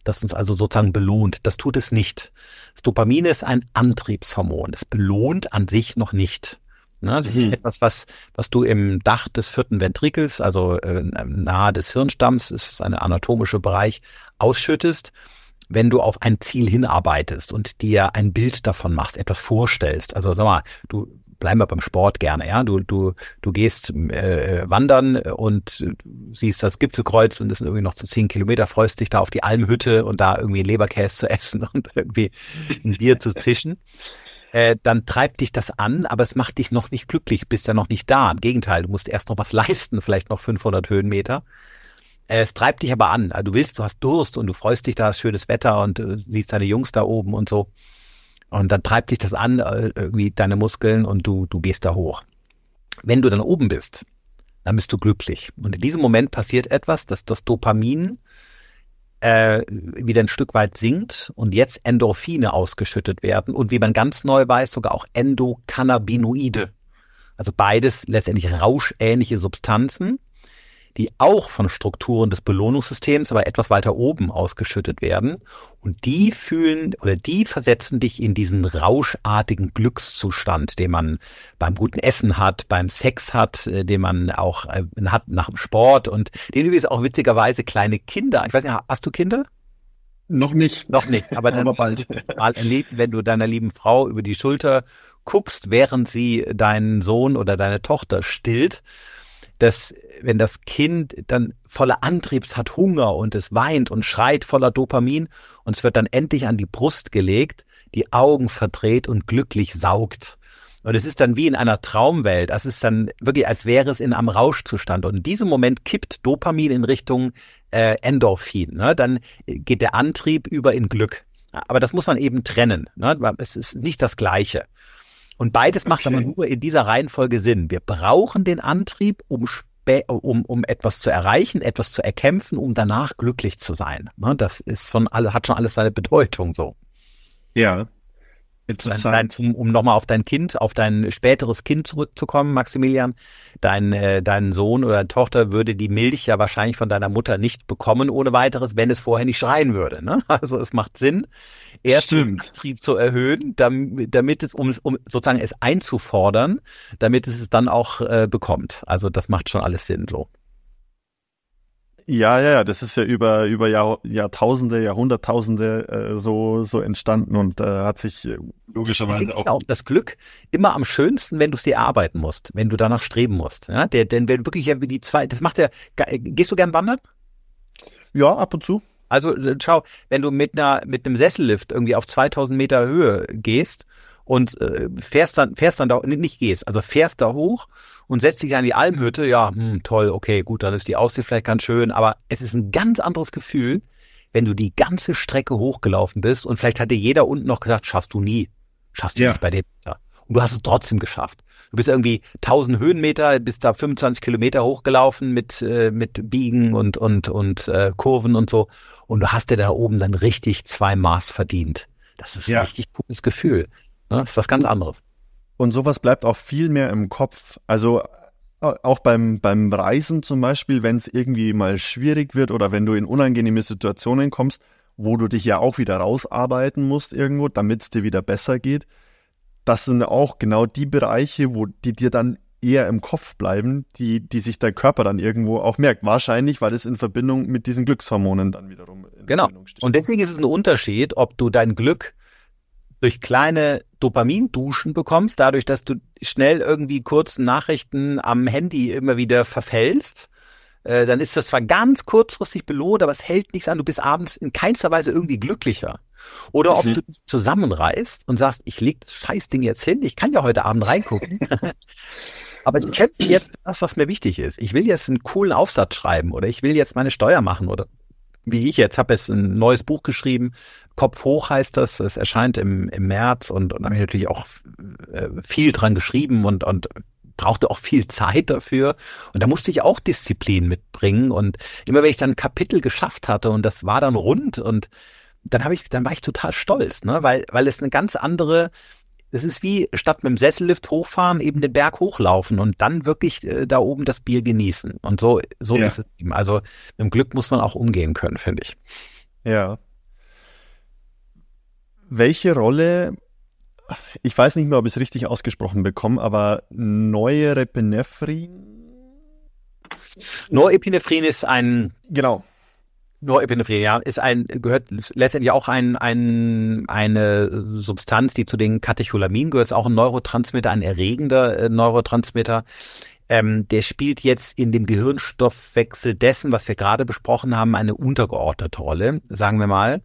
das uns also sozusagen belohnt. Das tut es nicht. Das Dopamin ist ein Antriebshormon. Es belohnt an sich noch nicht. Ne, das ist mhm. etwas, was, was du im Dach des vierten Ventrikels, also äh, nahe des Hirnstamms, ist ein anatomischer Bereich, ausschüttest, wenn du auf ein Ziel hinarbeitest und dir ein Bild davon machst, etwas vorstellst. Also sag mal, du bleiben wir beim Sport gerne, ja. Du, du, du gehst äh, wandern und siehst das Gipfelkreuz und es sind irgendwie noch zu zehn Kilometer, freust dich da auf die Almhütte und da irgendwie Leberkäse zu essen und irgendwie ein Bier zu zischen. Äh, dann treibt dich das an, aber es macht dich noch nicht glücklich, bist ja noch nicht da. Im Gegenteil, du musst erst noch was leisten, vielleicht noch 500 Höhenmeter. Äh, es treibt dich aber an. Also du willst, du hast Durst und du freust dich da, schönes Wetter und äh, siehst deine Jungs da oben und so. Und dann treibt dich das an, äh, irgendwie deine Muskeln und du, du gehst da hoch. Wenn du dann oben bist, dann bist du glücklich. Und in diesem Moment passiert etwas, dass das Dopamin äh, wieder ein Stück weit sinkt und jetzt Endorphine ausgeschüttet werden und wie man ganz neu weiß, sogar auch Endokannabinoide. Also beides letztendlich rauschähnliche Substanzen, die auch von Strukturen des Belohnungssystems, aber etwas weiter oben ausgeschüttet werden. Und die fühlen oder die versetzen dich in diesen rauschartigen Glückszustand, den man beim guten Essen hat, beim Sex hat, äh, den man auch äh, hat nach dem Sport und den übrigens auch witzigerweise kleine Kinder. Ich weiß nicht, hast du Kinder? Noch nicht. Noch nicht, aber dann aber bald. mal erleben, wenn du deiner lieben Frau über die Schulter guckst, während sie deinen Sohn oder deine Tochter stillt dass wenn das Kind dann voller Antriebs hat, Hunger und es weint und schreit voller Dopamin und es wird dann endlich an die Brust gelegt, die Augen verdreht und glücklich saugt. Und es ist dann wie in einer Traumwelt. Es ist dann wirklich, als wäre es in einem Rauschzustand. Und in diesem Moment kippt Dopamin in Richtung äh, Endorphin. Ne? Dann geht der Antrieb über in Glück. Aber das muss man eben trennen. Ne? Es ist nicht das Gleiche. Und beides okay. macht aber nur in dieser Reihenfolge Sinn. Wir brauchen den Antrieb, um, um, um etwas zu erreichen, etwas zu erkämpfen, um danach glücklich zu sein. Ne, das ist schon alle, hat schon alles seine Bedeutung so. Ja. Interessant. um, um nochmal auf dein Kind, auf dein späteres Kind zurückzukommen, Maximilian. Dein, äh, dein Sohn oder deine Tochter würde die Milch ja wahrscheinlich von deiner Mutter nicht bekommen ohne weiteres, wenn es vorher nicht schreien würde. Ne? Also es macht Sinn, erst den Antrieb zu erhöhen, damit, damit es, um, um sozusagen es einzufordern, damit es es dann auch äh, bekommt. Also das macht schon alles Sinn so. Ja, ja, ja, das ist ja über, über Jahr, Jahrtausende, Jahrhunderttausende äh, so, so entstanden und äh, hat sich äh, logischerweise auch, auch. Das Glück immer am schönsten, wenn du es dir erarbeiten musst, wenn du danach streben musst. Ja? Der, denn wenn wirklich ja wie die zwei, das macht ja, gehst du gern wandern? Ja, ab und zu. Also äh, schau, wenn du mit einer mit einem Sessellift irgendwie auf 2000 Meter Höhe gehst und äh, fährst dann fährst dann da nicht gehst, also fährst da hoch und setzt dich an die Almhütte, ja, hm, toll, okay, gut, dann ist die Aussicht vielleicht ganz schön, aber es ist ein ganz anderes Gefühl, wenn du die ganze Strecke hochgelaufen bist und vielleicht hatte jeder unten noch gesagt, schaffst du nie, schaffst du ja. nicht bei dem. Und du hast es trotzdem geschafft. Du bist irgendwie 1000 Höhenmeter, bist da 25 Kilometer hochgelaufen mit, äh, mit Biegen und, und, und äh, Kurven und so. Und du hast dir da oben dann richtig zwei Maß verdient. Das ist ja. ein richtig cooles Gefühl. Ne? Das ist was ganz anderes. Und sowas bleibt auch viel mehr im Kopf. Also auch beim, beim Reisen zum Beispiel, wenn es irgendwie mal schwierig wird oder wenn du in unangenehme Situationen kommst, wo du dich ja auch wieder rausarbeiten musst irgendwo, damit es dir wieder besser geht. Das sind auch genau die Bereiche, wo die dir dann eher im Kopf bleiben, die, die sich dein Körper dann irgendwo auch merkt. Wahrscheinlich, weil es in Verbindung mit diesen Glückshormonen dann wiederum in genau. Verbindung steht. Und deswegen ist es ein Unterschied, ob du dein Glück durch kleine Dopaminduschen bekommst, dadurch, dass du schnell irgendwie kurz Nachrichten am Handy immer wieder verfällst, äh, dann ist das zwar ganz kurzfristig belohnt, aber es hält nichts an. Du bist abends in keinster Weise irgendwie glücklicher. Oder mhm. ob du dich zusammenreißt und sagst, ich leg das Scheißding jetzt hin, ich kann ja heute Abend reingucken. aber ich kämpfe jetzt das, was mir wichtig ist. Ich will jetzt einen coolen Aufsatz schreiben oder ich will jetzt meine Steuer machen oder wie ich jetzt, habe jetzt ein neues Buch geschrieben. Kopf hoch heißt das. Es erscheint im, im März und, und habe ich natürlich auch äh, viel dran geschrieben und, und brauchte auch viel Zeit dafür. Und da musste ich auch Disziplin mitbringen. Und immer wenn ich dann ein Kapitel geschafft hatte und das war dann rund und dann habe ich, dann war ich total stolz, ne? weil, weil es eine ganz andere das ist wie statt mit dem Sessellift hochfahren, eben den Berg hochlaufen und dann wirklich äh, da oben das Bier genießen. Und so, so ja. ist es eben. Also mit dem Glück muss man auch umgehen können, finde ich. Ja. Welche Rolle, ich weiß nicht mehr, ob ich es richtig ausgesprochen bekomme, aber Neurepinephrin? Norepinephrin ist ein. Genau. Norepinephrin, ja, ist ein, gehört letztendlich auch ein, ein, eine Substanz, die zu den Katecholaminen gehört, ist auch ein Neurotransmitter, ein erregender äh, Neurotransmitter. Ähm, der spielt jetzt in dem Gehirnstoffwechsel dessen, was wir gerade besprochen haben, eine untergeordnete Rolle, sagen wir mal.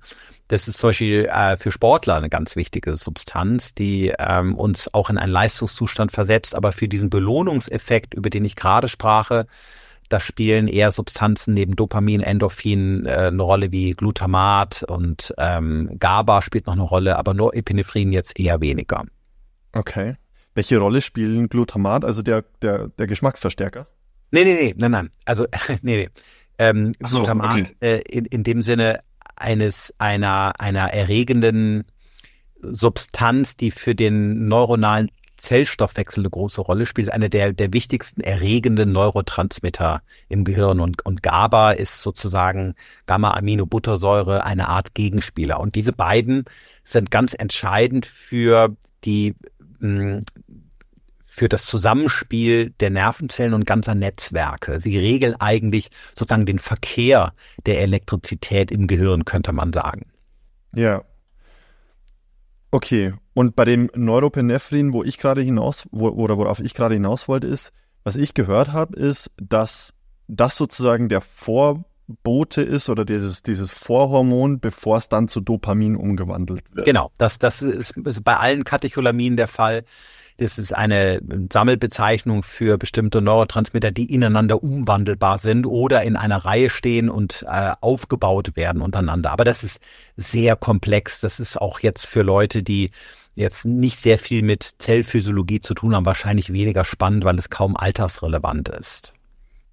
Das ist zum Beispiel äh, für Sportler eine ganz wichtige Substanz, die ähm, uns auch in einen Leistungszustand versetzt, aber für diesen Belohnungseffekt, über den ich gerade sprache, da spielen eher Substanzen neben Dopamin, Endorphin äh, eine Rolle wie Glutamat und ähm, GABA spielt noch eine Rolle, aber nur Epinephrin jetzt eher weniger. Okay. Welche Rolle spielen Glutamat, also der, der, der Geschmacksverstärker? Nee, nee, nee, nein, nein. Also, nee, nee. Ähm, so, Glutamat okay. äh, in, in dem Sinne eines einer, einer erregenden Substanz, die für den neuronalen Zellstoffwechsel eine große Rolle spielt, eine der, der wichtigsten erregenden Neurotransmitter im Gehirn. Und, und GABA ist sozusagen Gamma-Aminobuttersäure eine Art Gegenspieler. Und diese beiden sind ganz entscheidend für die, hm, für das Zusammenspiel der Nervenzellen und ganzer Netzwerke. Sie regeln eigentlich sozusagen den Verkehr der Elektrizität im Gehirn, könnte man sagen. Ja, Okay, und bei dem Neuropenephrin, wo ich gerade hinaus, wo, oder worauf ich gerade hinaus wollte, ist, was ich gehört habe, ist, dass das sozusagen der Vorbote ist oder dieses, dieses Vorhormon, bevor es dann zu Dopamin umgewandelt wird. Genau, das, das ist, ist bei allen Katecholaminen der Fall. Das ist eine Sammelbezeichnung für bestimmte Neurotransmitter, die ineinander umwandelbar sind oder in einer Reihe stehen und äh, aufgebaut werden untereinander. Aber das ist sehr komplex. Das ist auch jetzt für Leute, die jetzt nicht sehr viel mit Zellphysiologie zu tun haben, wahrscheinlich weniger spannend, weil es kaum altersrelevant ist.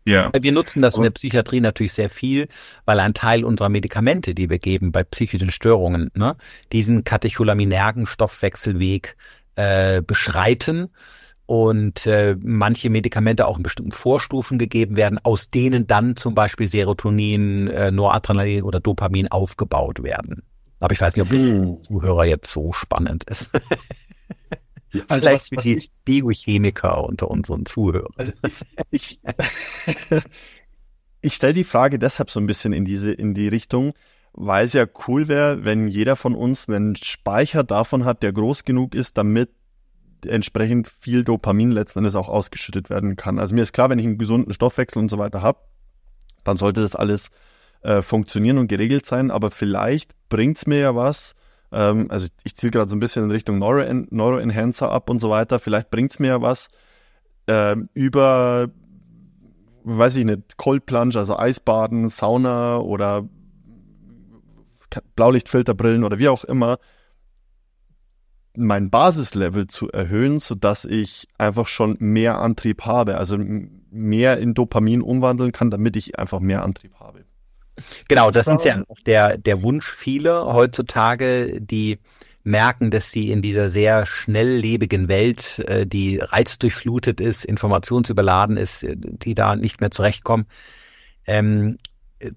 Ja. Wir nutzen das in der Psychiatrie natürlich sehr viel, weil ein Teil unserer Medikamente, die wir geben bei psychischen Störungen, ne, diesen katecholaminergen Stoffwechselweg äh, beschreiten und äh, manche Medikamente auch in bestimmten Vorstufen gegeben werden, aus denen dann zum Beispiel Serotonin, äh, Noradrenalin oder Dopamin aufgebaut werden. Aber ich weiß nicht, ob das hm. Zuhörer jetzt so spannend ist. Also Vielleicht für die Biochemiker unter unseren Zuhörern. Also ich, ich, ich stelle die Frage deshalb so ein bisschen in diese in die Richtung, weil es ja cool wäre, wenn jeder von uns einen Speicher davon hat, der groß genug ist, damit entsprechend viel Dopamin letzten Endes auch ausgeschüttet werden kann. Also mir ist klar, wenn ich einen gesunden Stoffwechsel und so weiter habe, dann sollte das alles äh, funktionieren und geregelt sein, aber vielleicht bringt es mir ja was, ähm, also ich ziele gerade so ein bisschen in Richtung Neuroen Neuroenhancer ab und so weiter, vielleicht bringt es mir ja was äh, über, weiß ich nicht, Cold Plunge, also Eisbaden, Sauna oder Blaulichtfilterbrillen oder wie auch immer, mein Basislevel zu erhöhen, sodass ich einfach schon mehr Antrieb habe, also mehr in Dopamin umwandeln kann, damit ich einfach mehr Antrieb habe. Genau, das ist ja der, der Wunsch vieler heutzutage, die merken, dass sie in dieser sehr schnelllebigen Welt, äh, die reizdurchflutet ist, informationsüberladen ist, äh, die da nicht mehr zurechtkommen, ähm,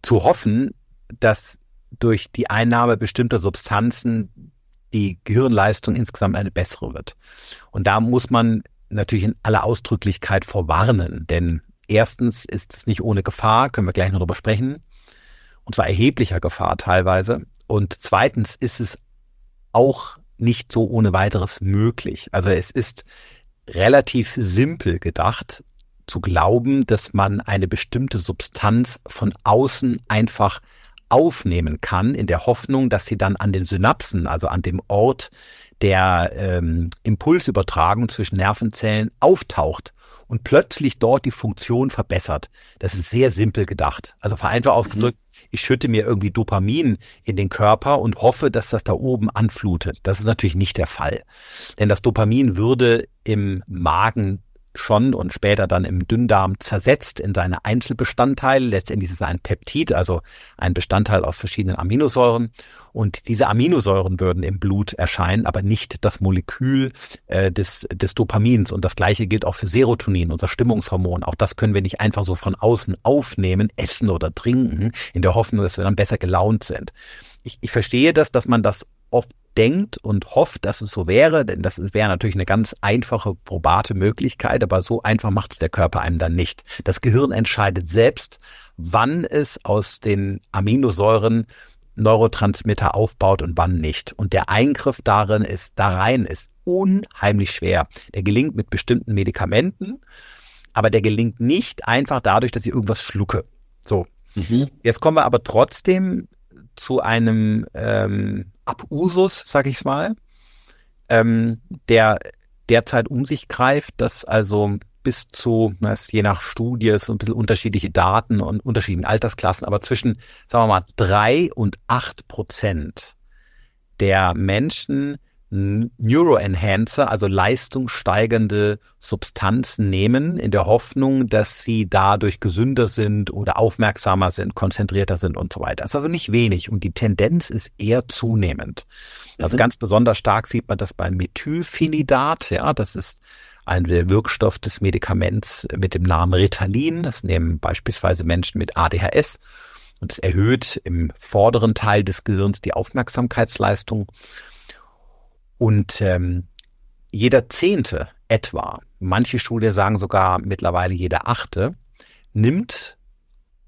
zu hoffen, dass durch die Einnahme bestimmter Substanzen die Gehirnleistung insgesamt eine bessere wird. Und da muss man natürlich in aller Ausdrücklichkeit vorwarnen, denn erstens ist es nicht ohne Gefahr, können wir gleich noch darüber sprechen, und zwar erheblicher Gefahr teilweise. Und zweitens ist es auch nicht so ohne weiteres möglich. Also es ist relativ simpel gedacht, zu glauben, dass man eine bestimmte Substanz von außen einfach aufnehmen kann, in der Hoffnung, dass sie dann an den Synapsen, also an dem Ort der ähm, Impulsübertragung zwischen Nervenzellen auftaucht und plötzlich dort die Funktion verbessert. Das ist sehr simpel gedacht. Also vereinfacht ausgedrückt, mhm. ich schütte mir irgendwie Dopamin in den Körper und hoffe, dass das da oben anflutet. Das ist natürlich nicht der Fall. Denn das Dopamin würde im Magen schon und später dann im Dünndarm zersetzt in seine Einzelbestandteile. Letztendlich ist es ein Peptid, also ein Bestandteil aus verschiedenen Aminosäuren. Und diese Aminosäuren würden im Blut erscheinen, aber nicht das Molekül äh, des, des Dopamins. Und das gleiche gilt auch für Serotonin, unser Stimmungshormon. Auch das können wir nicht einfach so von außen aufnehmen, essen oder trinken, in der Hoffnung, dass wir dann besser gelaunt sind. Ich, ich verstehe das, dass man das oft denkt und hofft, dass es so wäre, denn das wäre natürlich eine ganz einfache, probate Möglichkeit, aber so einfach macht es der Körper einem dann nicht. Das Gehirn entscheidet selbst, wann es aus den Aminosäuren Neurotransmitter aufbaut und wann nicht. Und der Eingriff darin ist, da rein ist unheimlich schwer. Der gelingt mit bestimmten Medikamenten, aber der gelingt nicht einfach dadurch, dass ich irgendwas schlucke. So. Mhm. Jetzt kommen wir aber trotzdem zu einem ähm, Abusus, sag ich's mal, ähm, der derzeit um sich greift, dass also bis zu, das je nach Studie so ein bisschen unterschiedliche Daten und unterschiedlichen Altersklassen, aber zwischen, sagen wir mal, drei und acht Prozent der Menschen Neuroenhancer, also leistungssteigernde Substanzen nehmen, in der Hoffnung, dass sie dadurch gesünder sind oder aufmerksamer sind, konzentrierter sind und so weiter. Das ist also nicht wenig und die Tendenz ist eher zunehmend. Also mhm. ganz besonders stark sieht man das bei Methylphenidat, ja, das ist ein Wirkstoff des Medikaments mit dem Namen Ritalin. Das nehmen beispielsweise Menschen mit ADHS und es erhöht im vorderen Teil des Gehirns die Aufmerksamkeitsleistung. Und ähm, jeder Zehnte etwa, manche Studien sagen sogar mittlerweile jeder Achte, nimmt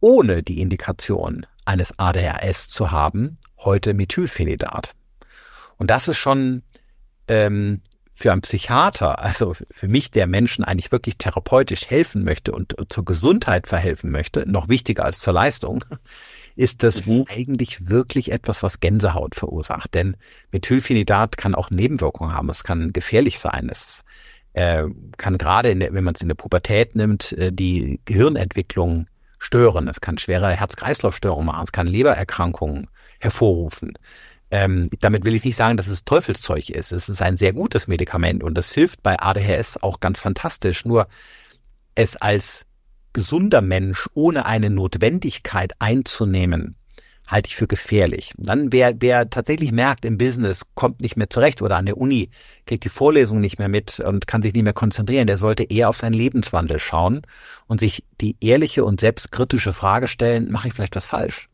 ohne die Indikation eines ADHS zu haben, heute Methylphenidat. Und das ist schon ähm, für einen Psychiater, also für mich, der Menschen eigentlich wirklich therapeutisch helfen möchte und zur Gesundheit verhelfen möchte, noch wichtiger als zur Leistung, ist das mhm. eigentlich wirklich etwas, was Gänsehaut verursacht. Denn Methylphenidat kann auch Nebenwirkungen haben. Es kann gefährlich sein. Es äh, kann gerade, der, wenn man es in der Pubertät nimmt, äh, die Gehirnentwicklung stören. Es kann schwere Herz-Kreislauf-Störungen machen. Es kann Lebererkrankungen hervorrufen. Ähm, damit will ich nicht sagen, dass es Teufelszeug ist. Es ist ein sehr gutes Medikament und das hilft bei ADHS auch ganz fantastisch. Nur es als gesunder Mensch ohne eine Notwendigkeit einzunehmen, halte ich für gefährlich. Dann wer, wer tatsächlich merkt im Business, kommt nicht mehr zurecht oder an der Uni, kriegt die Vorlesung nicht mehr mit und kann sich nicht mehr konzentrieren, der sollte eher auf seinen Lebenswandel schauen und sich die ehrliche und selbstkritische Frage stellen, mache ich vielleicht was falsch?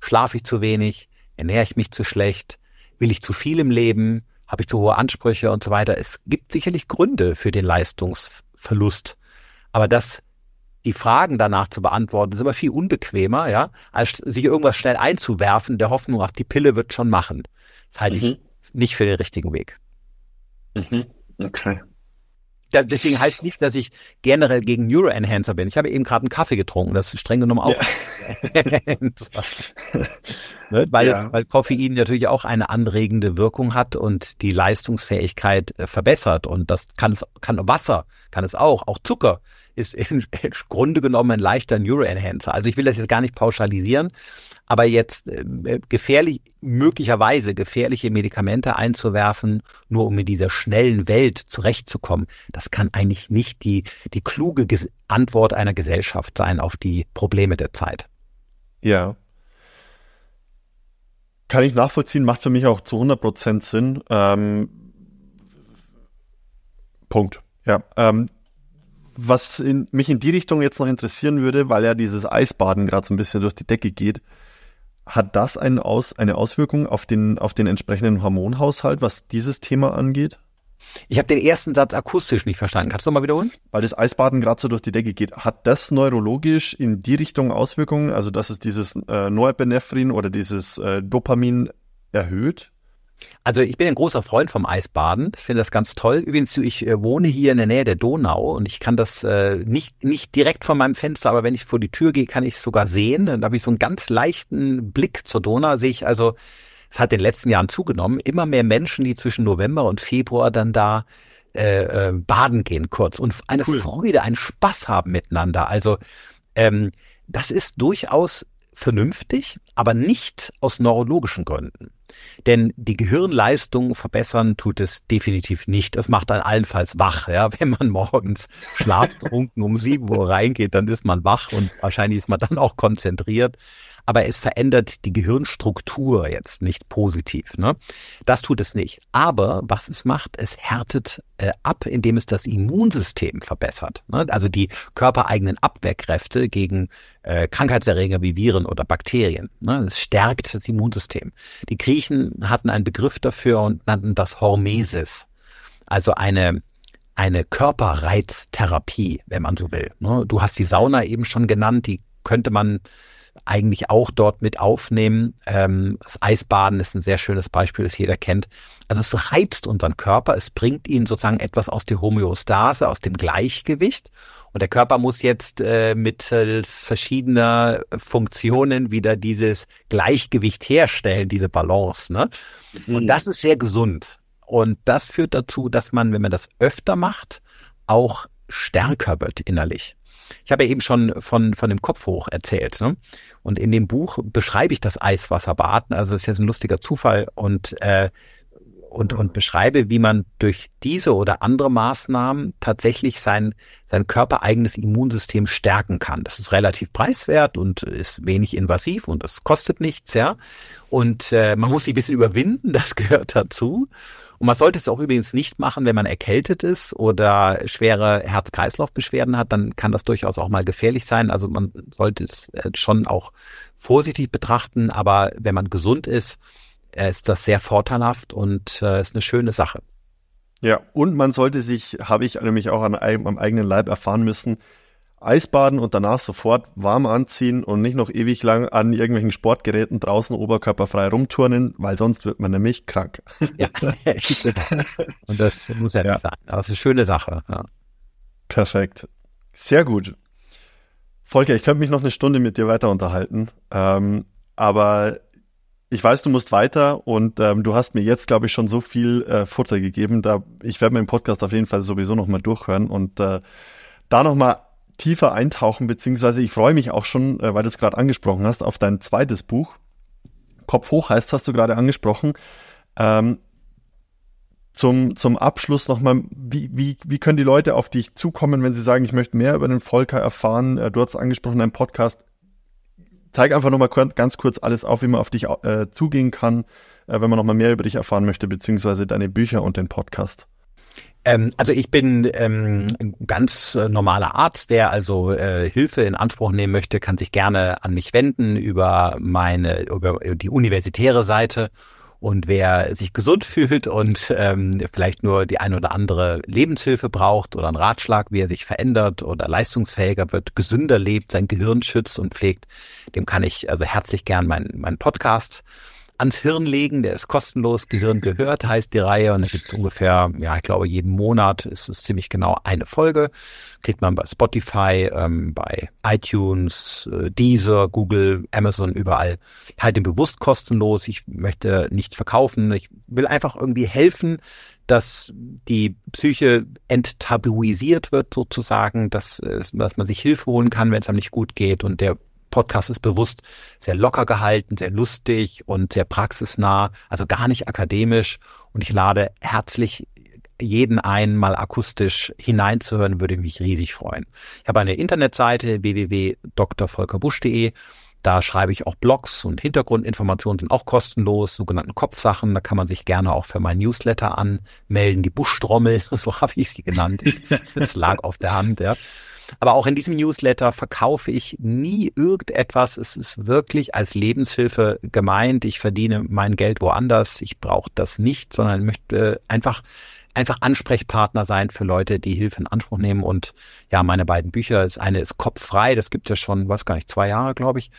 Schlafe ich zu wenig? Ernähre ich mich zu schlecht? Will ich zu viel im Leben? Habe ich zu hohe Ansprüche und so weiter? Es gibt sicherlich Gründe für den Leistungsverlust. Aber das die Fragen danach zu beantworten, ist immer viel unbequemer, ja, als sich irgendwas schnell einzuwerfen, der Hoffnung, ach, die Pille wird schon machen. Das halte mhm. ich nicht für den richtigen Weg. Mhm. Okay. Ja, deswegen heißt nicht, dass ich generell gegen Neuroenhancer bin. Ich habe eben gerade einen Kaffee getrunken, das ist streng genommen auch. Ja. ne, weil, ja. weil Koffein natürlich auch eine anregende Wirkung hat und die Leistungsfähigkeit äh, verbessert. Und das kann es, kann Wasser, kann es auch, auch Zucker ist im Grunde genommen ein leichter Neuroenhancer. Also ich will das jetzt gar nicht pauschalisieren, aber jetzt äh, gefährlich, möglicherweise gefährliche Medikamente einzuwerfen, nur um in dieser schnellen Welt zurechtzukommen, das kann eigentlich nicht die, die kluge Antwort einer Gesellschaft sein auf die Probleme der Zeit. Ja. Kann ich nachvollziehen, macht für mich auch zu 100 Prozent Sinn. Ähm, Punkt. Ja, ähm, was in, mich in die Richtung jetzt noch interessieren würde, weil ja dieses Eisbaden gerade so ein bisschen durch die Decke geht, hat das eine, Aus, eine Auswirkung auf den, auf den entsprechenden Hormonhaushalt, was dieses Thema angeht? Ich habe den ersten Satz akustisch nicht verstanden. Kannst du mal wiederholen? Weil das Eisbaden gerade so durch die Decke geht. Hat das neurologisch in die Richtung Auswirkungen? Also, dass es dieses äh, Norepinephrine oder dieses äh, Dopamin erhöht? Also ich bin ein großer Freund vom Eisbaden. Ich finde das ganz toll. Übrigens, ich äh, wohne hier in der Nähe der Donau und ich kann das äh, nicht, nicht direkt von meinem Fenster, aber wenn ich vor die Tür gehe, kann ich es sogar sehen. Dann habe ich so einen ganz leichten Blick zur Donau. Sehe ich also, es hat in den letzten Jahren zugenommen, immer mehr Menschen, die zwischen November und Februar dann da äh, äh, baden gehen kurz und eine cool. Freude, einen Spaß haben miteinander. Also ähm, das ist durchaus vernünftig, aber nicht aus neurologischen Gründen. Denn die Gehirnleistung verbessern tut es definitiv nicht. Es macht dann allenfalls wach. Ja, wenn man morgens schlaftrunken um sieben Uhr reingeht, dann ist man wach und wahrscheinlich ist man dann auch konzentriert aber es verändert die Gehirnstruktur jetzt nicht positiv. Ne? Das tut es nicht. Aber was es macht, es härtet äh, ab, indem es das Immunsystem verbessert. Ne? Also die körpereigenen Abwehrkräfte gegen äh, Krankheitserreger wie Viren oder Bakterien. Ne? Es stärkt das Immunsystem. Die Griechen hatten einen Begriff dafür und nannten das Hormesis. Also eine eine Körperreiztherapie, wenn man so will. Ne? Du hast die Sauna eben schon genannt, die könnte man eigentlich auch dort mit aufnehmen. Ähm, das Eisbaden ist ein sehr schönes Beispiel, das jeder kennt. Also es reizt unseren Körper, es bringt ihn sozusagen etwas aus der Homöostase, aus dem Gleichgewicht. Und der Körper muss jetzt äh, mittels verschiedener Funktionen wieder dieses Gleichgewicht herstellen, diese Balance. Ne? Mhm. Und das ist sehr gesund. Und das führt dazu, dass man, wenn man das öfter macht, auch stärker wird innerlich. Ich habe ja eben schon von, von dem Kopf hoch erzählt. Ne? Und in dem Buch beschreibe ich das Eiswasserbaden. Also das ist jetzt ein lustiger Zufall und, äh, und, und beschreibe, wie man durch diese oder andere Maßnahmen tatsächlich sein, sein körpereigenes Immunsystem stärken kann. Das ist relativ preiswert und ist wenig invasiv und es kostet nichts, ja. Und äh, man muss sich ein bisschen überwinden, das gehört dazu. Und man sollte es auch übrigens nicht machen, wenn man erkältet ist oder schwere Herz-Kreislauf-Beschwerden hat, dann kann das durchaus auch mal gefährlich sein. Also man sollte es äh, schon auch vorsichtig betrachten, aber wenn man gesund ist, äh, ist das sehr vorteilhaft und äh, ist eine schöne Sache. Ja, und man sollte sich, habe ich nämlich auch an, am eigenen Leib erfahren müssen, Eisbaden und danach sofort warm anziehen und nicht noch ewig lang an irgendwelchen Sportgeräten draußen oberkörperfrei rumturnen, weil sonst wird man nämlich krank. Ja. und das muss ja, ja. nicht sein. Aber es ist eine schöne Sache. Ja. Perfekt. Sehr gut. Volker, ich könnte mich noch eine Stunde mit dir weiter unterhalten, ähm, aber ich weiß, du musst weiter und ähm, du hast mir jetzt, glaube ich, schon so viel äh, Futter gegeben. Da ich werde mir den Podcast auf jeden Fall sowieso noch mal durchhören und äh, da noch mal tiefer eintauchen, beziehungsweise ich freue mich auch schon, äh, weil du es gerade angesprochen hast, auf dein zweites Buch. Kopf hoch heißt, hast du gerade angesprochen. Ähm, zum, zum Abschluss nochmal, wie, wie, wie können die Leute auf dich zukommen, wenn sie sagen, ich möchte mehr über den Volker erfahren? Äh, du hast angesprochen, dein Podcast. Zeig einfach nochmal ganz kurz alles auf, wie man auf dich äh, zugehen kann, äh, wenn man nochmal mehr über dich erfahren möchte, beziehungsweise deine Bücher und den Podcast. Ähm, also ich bin ähm, ein ganz äh, normaler Arzt, der also äh, Hilfe in Anspruch nehmen möchte, kann sich gerne an mich wenden über meine, über die universitäre Seite. Und wer sich gesund fühlt und ähm, vielleicht nur die ein oder andere Lebenshilfe braucht oder einen Ratschlag, wie er sich verändert oder leistungsfähiger wird, gesünder lebt, sein Gehirn schützt und pflegt, dem kann ich also herzlich gern meinen mein Podcast ans Hirn legen. Der ist kostenlos. Gehirn gehört heißt die Reihe und da gibt es ungefähr, ja, ich glaube, jeden Monat ist es ziemlich genau eine Folge. Kriegt man bei Spotify, ähm, bei iTunes, äh, Deezer, Google, Amazon, überall. Ich halte ihn bewusst kostenlos. Ich möchte nichts verkaufen. Ich will einfach irgendwie helfen, dass die Psyche enttabuisiert wird sozusagen, dass, dass man sich Hilfe holen kann, wenn es einem nicht gut geht und der Podcast ist bewusst sehr locker gehalten, sehr lustig und sehr praxisnah, also gar nicht akademisch. Und ich lade herzlich jeden ein, mal akustisch hineinzuhören, würde mich riesig freuen. Ich habe eine Internetseite www.drvolkerbusch.de. Da schreibe ich auch Blogs und Hintergrundinformationen sind auch kostenlos, sogenannten Kopfsachen. Da kann man sich gerne auch für mein Newsletter anmelden. Die Buschtrommel, so habe ich sie genannt. Das lag auf der Hand, ja. Aber auch in diesem Newsletter verkaufe ich nie irgendetwas. Es ist wirklich als Lebenshilfe gemeint. Ich verdiene mein Geld woanders. Ich brauche das nicht, sondern möchte einfach einfach Ansprechpartner sein für Leute, die Hilfe in Anspruch nehmen. Und ja, meine beiden Bücher, das eine ist Kopffrei, das gibt es ja schon, weiß gar nicht, zwei Jahre, glaube ich.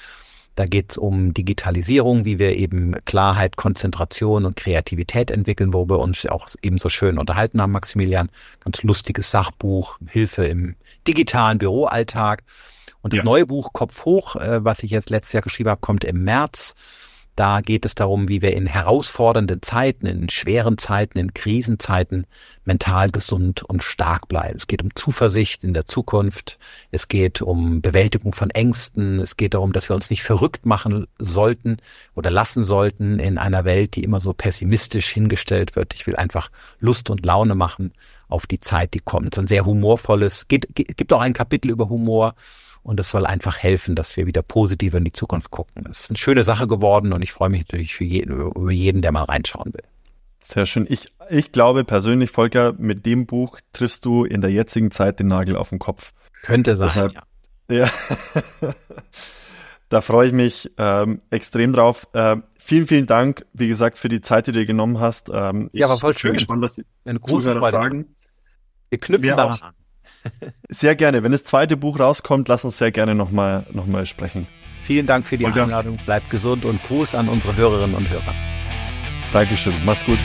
Da geht es um Digitalisierung, wie wir eben Klarheit, Konzentration und Kreativität entwickeln, wo wir uns auch eben so schön unterhalten haben, Maximilian. Ganz lustiges Sachbuch, Hilfe im digitalen Büroalltag. Und das ja. neue Buch Kopf hoch, äh, was ich jetzt letztes Jahr geschrieben habe, kommt im März. Da geht es darum, wie wir in herausfordernden Zeiten, in schweren Zeiten, in Krisenzeiten mental gesund und stark bleiben. Es geht um Zuversicht in der Zukunft. Es geht um Bewältigung von Ängsten. Es geht darum, dass wir uns nicht verrückt machen sollten oder lassen sollten in einer Welt, die immer so pessimistisch hingestellt wird. Ich will einfach Lust und Laune machen auf die Zeit, die kommt. Ein sehr humorvolles, geht, gibt auch ein Kapitel über Humor und es soll einfach helfen, dass wir wieder positiver in die Zukunft gucken. Es ist eine schöne Sache geworden und ich freue mich natürlich für jeden, über jeden, der mal reinschauen will. Sehr schön. Ich, ich glaube persönlich, Volker, mit dem Buch triffst du in der jetzigen Zeit den Nagel auf den Kopf. Könnte sein, Deshalb, ja. ja. da freue ich mich ähm, extrem drauf. Ähm, vielen, vielen Dank, wie gesagt, für die Zeit, die du dir genommen hast. Ähm, ja, war voll schön. Ich bin gespannt, was die Eine Zuhörer sagen. Wir knüpfen wir daran an. Sehr gerne. Wenn das zweite Buch rauskommt, lass uns sehr gerne nochmal noch mal sprechen. Vielen Dank für die Einladung. Bleibt gesund und Gruß an unsere Hörerinnen und Hörer. Dankeschön. Mach's gut.